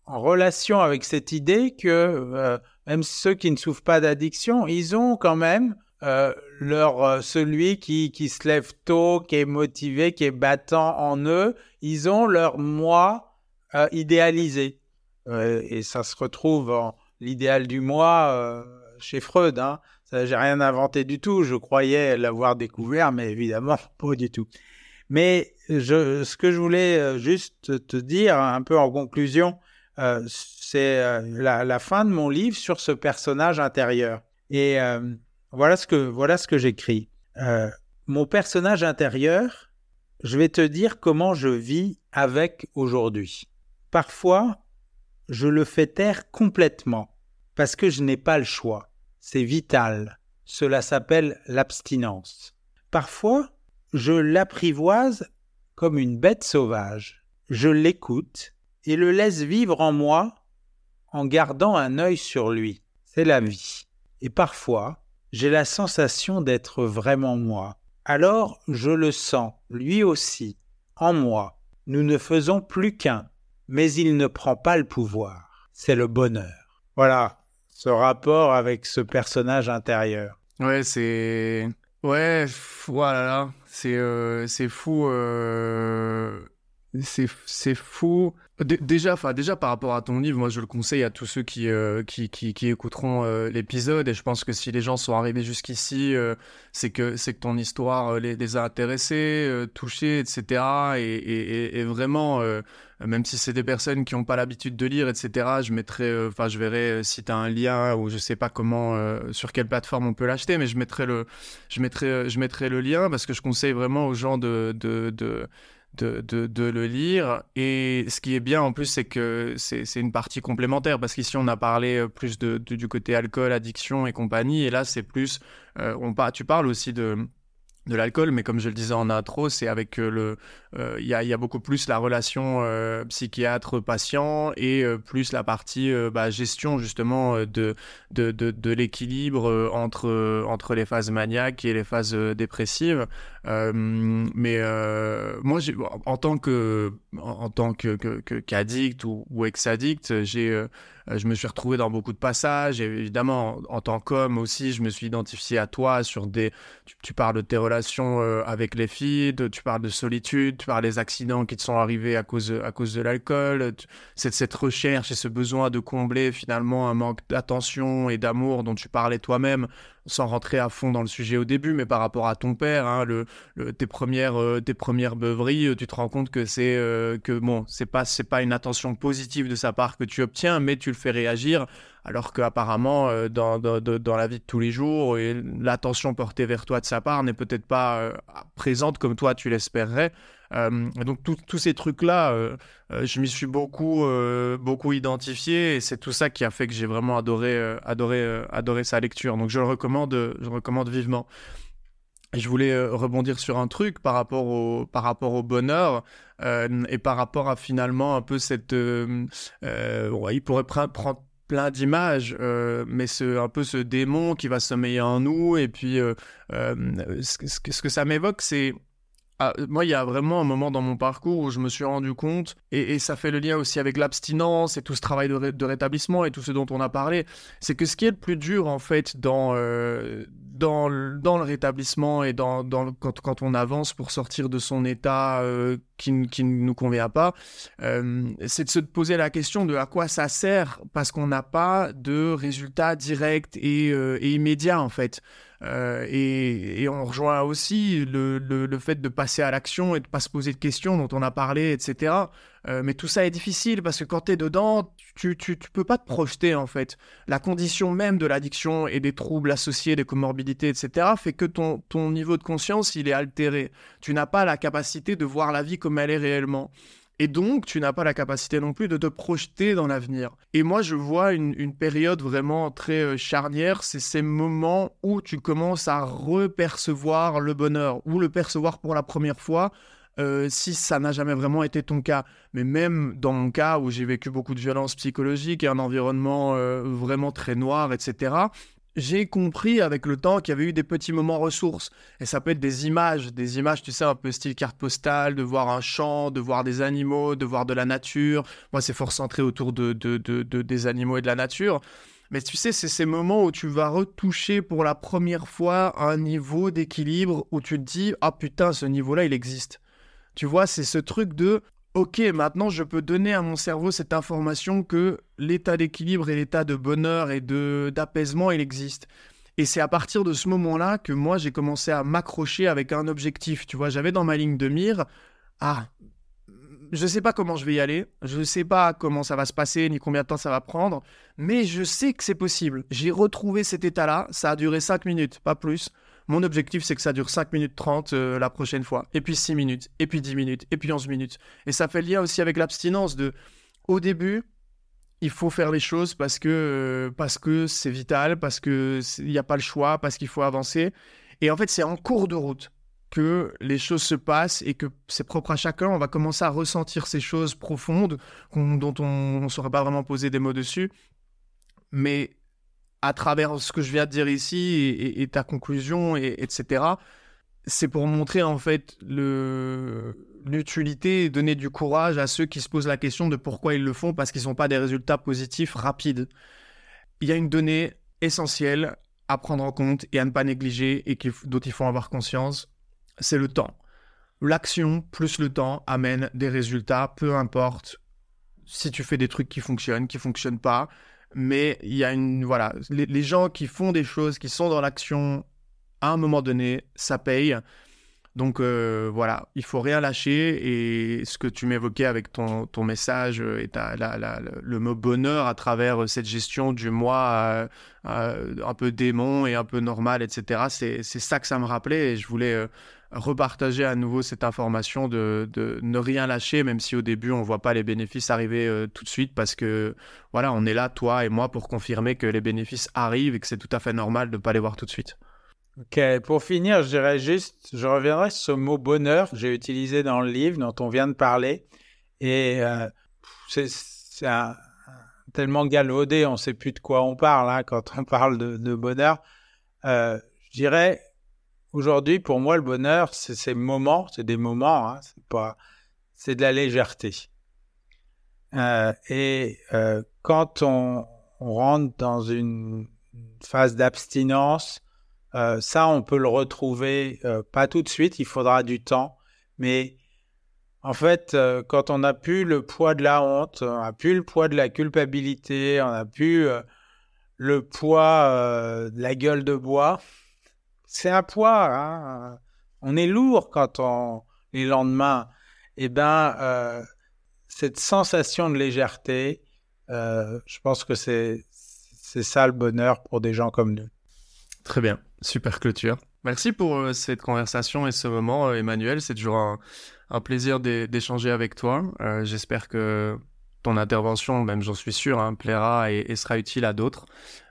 relation avec cette idée que euh, même ceux qui ne souffrent pas d'addiction, ils ont quand même euh, leur, euh, celui qui, qui se lève tôt, qui est motivé, qui est battant en eux, ils ont leur moi idéalisé. et ça se retrouve en l'idéal du moi chez Freud. Hein. J'ai rien inventé du tout, je croyais l'avoir découvert, mais évidemment (laughs) pas du tout. Mais je, ce que je voulais juste te dire un peu en conclusion, c'est la, fin de mon livre sur ce personnage intérieur. Et voilà ce que, voilà que j'écris. Euh, mon personnage intérieur, je vais te dire comment je vis avec aujourd'hui. Parfois, je le fais taire complètement parce que je n'ai pas le choix. C'est vital. Cela s'appelle l'abstinence. Parfois, je l'apprivoise comme une bête sauvage. Je l'écoute et le laisse vivre en moi en gardant un œil sur lui. C'est la vie. Et parfois, j'ai la sensation d'être vraiment moi. Alors je le sens, lui aussi, en moi. Nous ne faisons plus qu'un, mais il ne prend pas le pouvoir. C'est le bonheur. Voilà, ce rapport avec ce personnage intérieur. Ouais, c'est... Ouais, voilà, c'est euh, c'est fou. Euh... c'est fou. Déjà, enfin déjà par rapport à ton livre, moi je le conseille à tous ceux qui euh, qui, qui, écouteront euh, l'épisode et je pense que si les gens sont arrivés jusqu'ici, euh, c'est que c'est que ton histoire les, les, a intéressés, touchés, etc. Et, et, et vraiment, même si c'est des personnes qui n'ont pas l'habitude de lire, etc. Je mettrai, enfin je verrai si tu as un lien ou je sais pas comment, sur quelle plateforme on peut l'acheter, mais je mettrai le je mettrai je mettrai le lien parce que je conseille vraiment aux gens de, de, de de, le lire. Et ce qui est bien en plus, c'est que c'est une partie complémentaire, parce qu'ici on a parlé euh, plus de, du côté alcool, addiction et compagnie, et là c'est plus, euh, on, tu parles aussi de de l'alcool, mais comme je le disais en intro, c'est avec euh, le, euh, il y, a, beaucoup plus la relation euh, psychiatre-patient et plus la partie bah, gestion justement de de, de, l'équilibre entre entre les phases maniaques et les phases dépressives. mais moi, en tant que en tant que qu'addict ou, ex-addict, j'ai je me suis retrouvé dans beaucoup de passages. Et évidemment, en, tant qu'homme aussi, je me suis identifié à toi sur des. Tu, parles de tes relations euh, avec les filles, tu parles de solitude, tu parles des accidents qui te sont arrivés à cause, à cause de l'alcool. Cette, cette recherche et ce besoin de combler finalement un manque d'attention et d'amour dont tu parlais toi-même sans rentrer à fond dans le sujet au début, mais par rapport à ton père, hein, le, tes premières euh, tes premières beuveries, euh, tu te rends compte que c'est euh, que bon, c'est pas c'est pas une attention positive de sa part que tu obtiens, mais tu le fais réagir, alors qu'apparemment dans, dans, la vie de tous les jours, l'attention portée vers toi de sa part n'est peut-être pas présente comme toi tu l'espérerais. Euh, donc tous ces trucs-là, euh, euh, je m'y suis beaucoup, beaucoup identifié et c'est tout ça qui a fait que j'ai vraiment adoré, adoré, adoré sa lecture. Donc je le recommande, je le recommande vivement. je voulais rebondir sur un truc par rapport au, par rapport au bonheur et par rapport à finalement un peu cette... Ouais, il pourrait prendre plein d'images, mais un peu ce démon qui va sommeiller en nous. Et puis, ce, que ça m'évoque, c'est ah, moi, il y a vraiment un moment dans mon parcours où je me suis rendu compte, et, ça fait le lien aussi avec l'abstinence et tout ce travail de, rétablissement et tout ce dont on a parlé, c'est que ce qui est le plus dur, en fait, dans, euh, dans, le rétablissement et dans, quand, quand, on avance pour sortir de son état euh, qui, qui, ne nous convient pas, euh, c'est de se poser la question de à quoi ça sert parce qu'on n'a pas de résultats directs et, et immédiats, en fait. Euh, et, on rejoint aussi le, le, fait de passer à l'action et de pas se poser de questions dont on a parlé, etc. Euh, mais tout ça est difficile parce que quand tu es dedans, tu, tu, tu, peux pas te projeter en fait. La condition même de l'addiction et des troubles associés, des comorbidités, etc. fait que ton, ton niveau de conscience, il est altéré. Tu n'as pas la capacité de voir la vie comme elle est réellement. Et donc, tu n'as pas la capacité non plus de te projeter dans l'avenir. Et moi, je vois une, période vraiment très euh, charnière, c'est ces moments où tu commences à repercevoir le bonheur, ou le percevoir pour la première fois, euh, si ça n'a jamais vraiment été ton cas. Mais même dans mon cas où j'ai vécu beaucoup de violences psychologiques et un environnement euh, vraiment très noir, etc., j'ai compris avec le temps qu'il y avait eu des petits moments ressources. Et ça peut être des images, des images, tu sais, un peu style carte postale, de voir un champ, de voir des animaux, de voir de la nature. Moi, c'est fort centré autour de, de, de, des animaux et de la nature. Mais tu sais, c'est ces moments où tu vas retoucher pour la première fois un niveau d'équilibre où tu te dis, ah putain, ce niveau-là, il existe. Tu vois, c'est ce truc de ok, maintenant je peux donner à mon cerveau cette information que l'état d'équilibre et l'état de bonheur et de d'apaisement, il existe. Et c'est à partir de ce moment-là que moi j'ai commencé à m'accrocher avec un objectif. Tu vois, j'avais dans ma ligne de mire, ah, je sais pas comment je vais y aller, je sais pas comment ça va se passer, ni combien de temps ça va prendre, mais je sais que c'est possible. J'ai retrouvé cet état-là, ça a duré 5 minutes, pas plus. Mon objectif, c'est que ça dure 5 minutes 30 euh, la prochaine fois, et puis 6 minutes, et puis 10 minutes, et puis 11 minutes. Et ça fait lien aussi avec l'abstinence de, au début, il faut faire les choses parce que euh, parce que c'est vital, parce que il n'y a pas le choix, parce qu'il faut avancer. Et en fait, c'est en cours de route que les choses se passent et que c'est propre à chacun. On va commencer à ressentir ces choses profondes dont on ne saurait pas vraiment poser des mots dessus. Mais à travers ce que je viens de dire ici et, ta conclusion, et, etc., c'est pour montrer en fait l'utilité et donner du courage à ceux qui se posent la question de pourquoi ils le font parce qu'ils n'ont pas des résultats positifs rapides. Il y a une donnée essentielle à prendre en compte et à ne pas négliger et dont il faut avoir conscience, c'est le temps. l'action plus le temps amène des résultats, peu importe si tu fais des trucs qui fonctionnent, qui fonctionnent pas. Mais il y a une. Voilà, les, gens qui font des choses, qui sont dans l'action, à un moment donné, ça paye. Donc euh, voilà, il faut rien lâcher. Et ce que tu m'évoquais avec ton, ton message euh, et le mot bonheur à travers euh, cette gestion du moi un peu démon et un peu normal, etc., c'est ça que ça me rappelait. Et je voulais repartager à nouveau cette information de, ne rien lâcher, même si au début on voit pas les bénéfices arriver euh, tout de suite, parce que voilà, on est là, toi et moi, pour confirmer que les bénéfices arrivent et que c'est tout à fait normal de ne pas les voir tout de suite. Ok, pour finir, je juste, je reviendrai sur ce mot bonheur que j'ai utilisé dans le livre dont on vient de parler. Et euh, c'est tellement galvaudé, on ne sait plus de quoi on parle hein, quand on (laughs) parle de, bonheur. Euh, je dirais, Aujourd'hui, pour moi, le bonheur, c'est ces moments, c'est des moments, hein, c'est pas, c'est de la légèreté. Euh, et euh, quand on, rentre dans une phase d'abstinence, euh, ça, on peut le retrouver pas tout de suite, il faudra du temps, mais en fait, quand on n'a plus le poids de la honte, on n'a plus le poids de la culpabilité, on n'a plus le poids de la gueule de bois, c'est un poids. Hein. On est lourd quand on les lendemains. Eh bien, euh, cette sensation de légèreté, euh, je pense que c'est c'est ça le bonheur pour des gens comme nous. Très bien, super clôture. Merci pour euh, cette conversation et ce moment, Emmanuel. C'est toujours un, plaisir d'échanger avec toi. J'espère que ton intervention, même j'en suis sûr, hein, plaira et, sera utile à d'autres.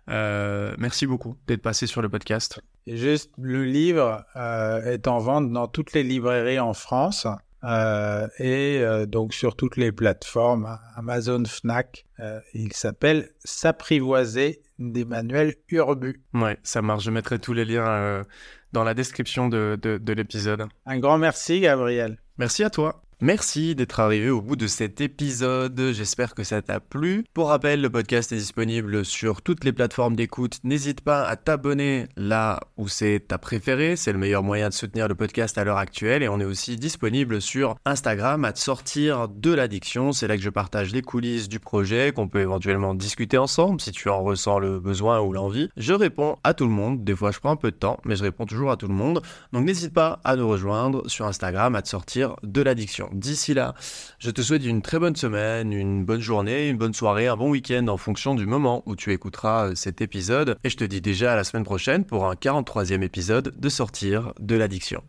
merci beaucoup d'être passé sur le podcast. Juste, le livre euh, est en vente dans toutes les librairies en France euh, et euh, donc sur toutes les plateformes Amazon, Fnac. il s'appelle S'apprivoiser d'Emmanuel Urbu. Ouais, ça marche. Je mettrai tous les liens dans la description de, de l'épisode. Un grand merci, Gabriel. Merci à toi. Merci d'être arrivé au bout de cet épisode, j'espère que ça t'a plu. Pour rappel, le podcast est disponible sur toutes les plateformes d'écoute. N'hésite pas à t'abonner là où c'est ta préférée, c'est le meilleur moyen de soutenir le podcast à l'heure actuelle et on est aussi disponible sur Instagram à te sortir de l'addiction. C'est là que je partage les coulisses du projet, qu'on peut éventuellement discuter ensemble si tu en ressens le besoin ou l'envie. Je réponds à tout le monde, des fois je prends un peu de temps, mais je réponds toujours à tout le monde. Donc n'hésite pas à nous rejoindre sur Instagram à te sortir de l'addiction. D'ici là, je te souhaite une très bonne semaine, une bonne journée, une bonne soirée, un bon week-end en fonction du moment où tu écouteras euh, cet épisode. Et je te dis déjà à la semaine prochaine pour un 43e épisode de Sortir de l'addiction.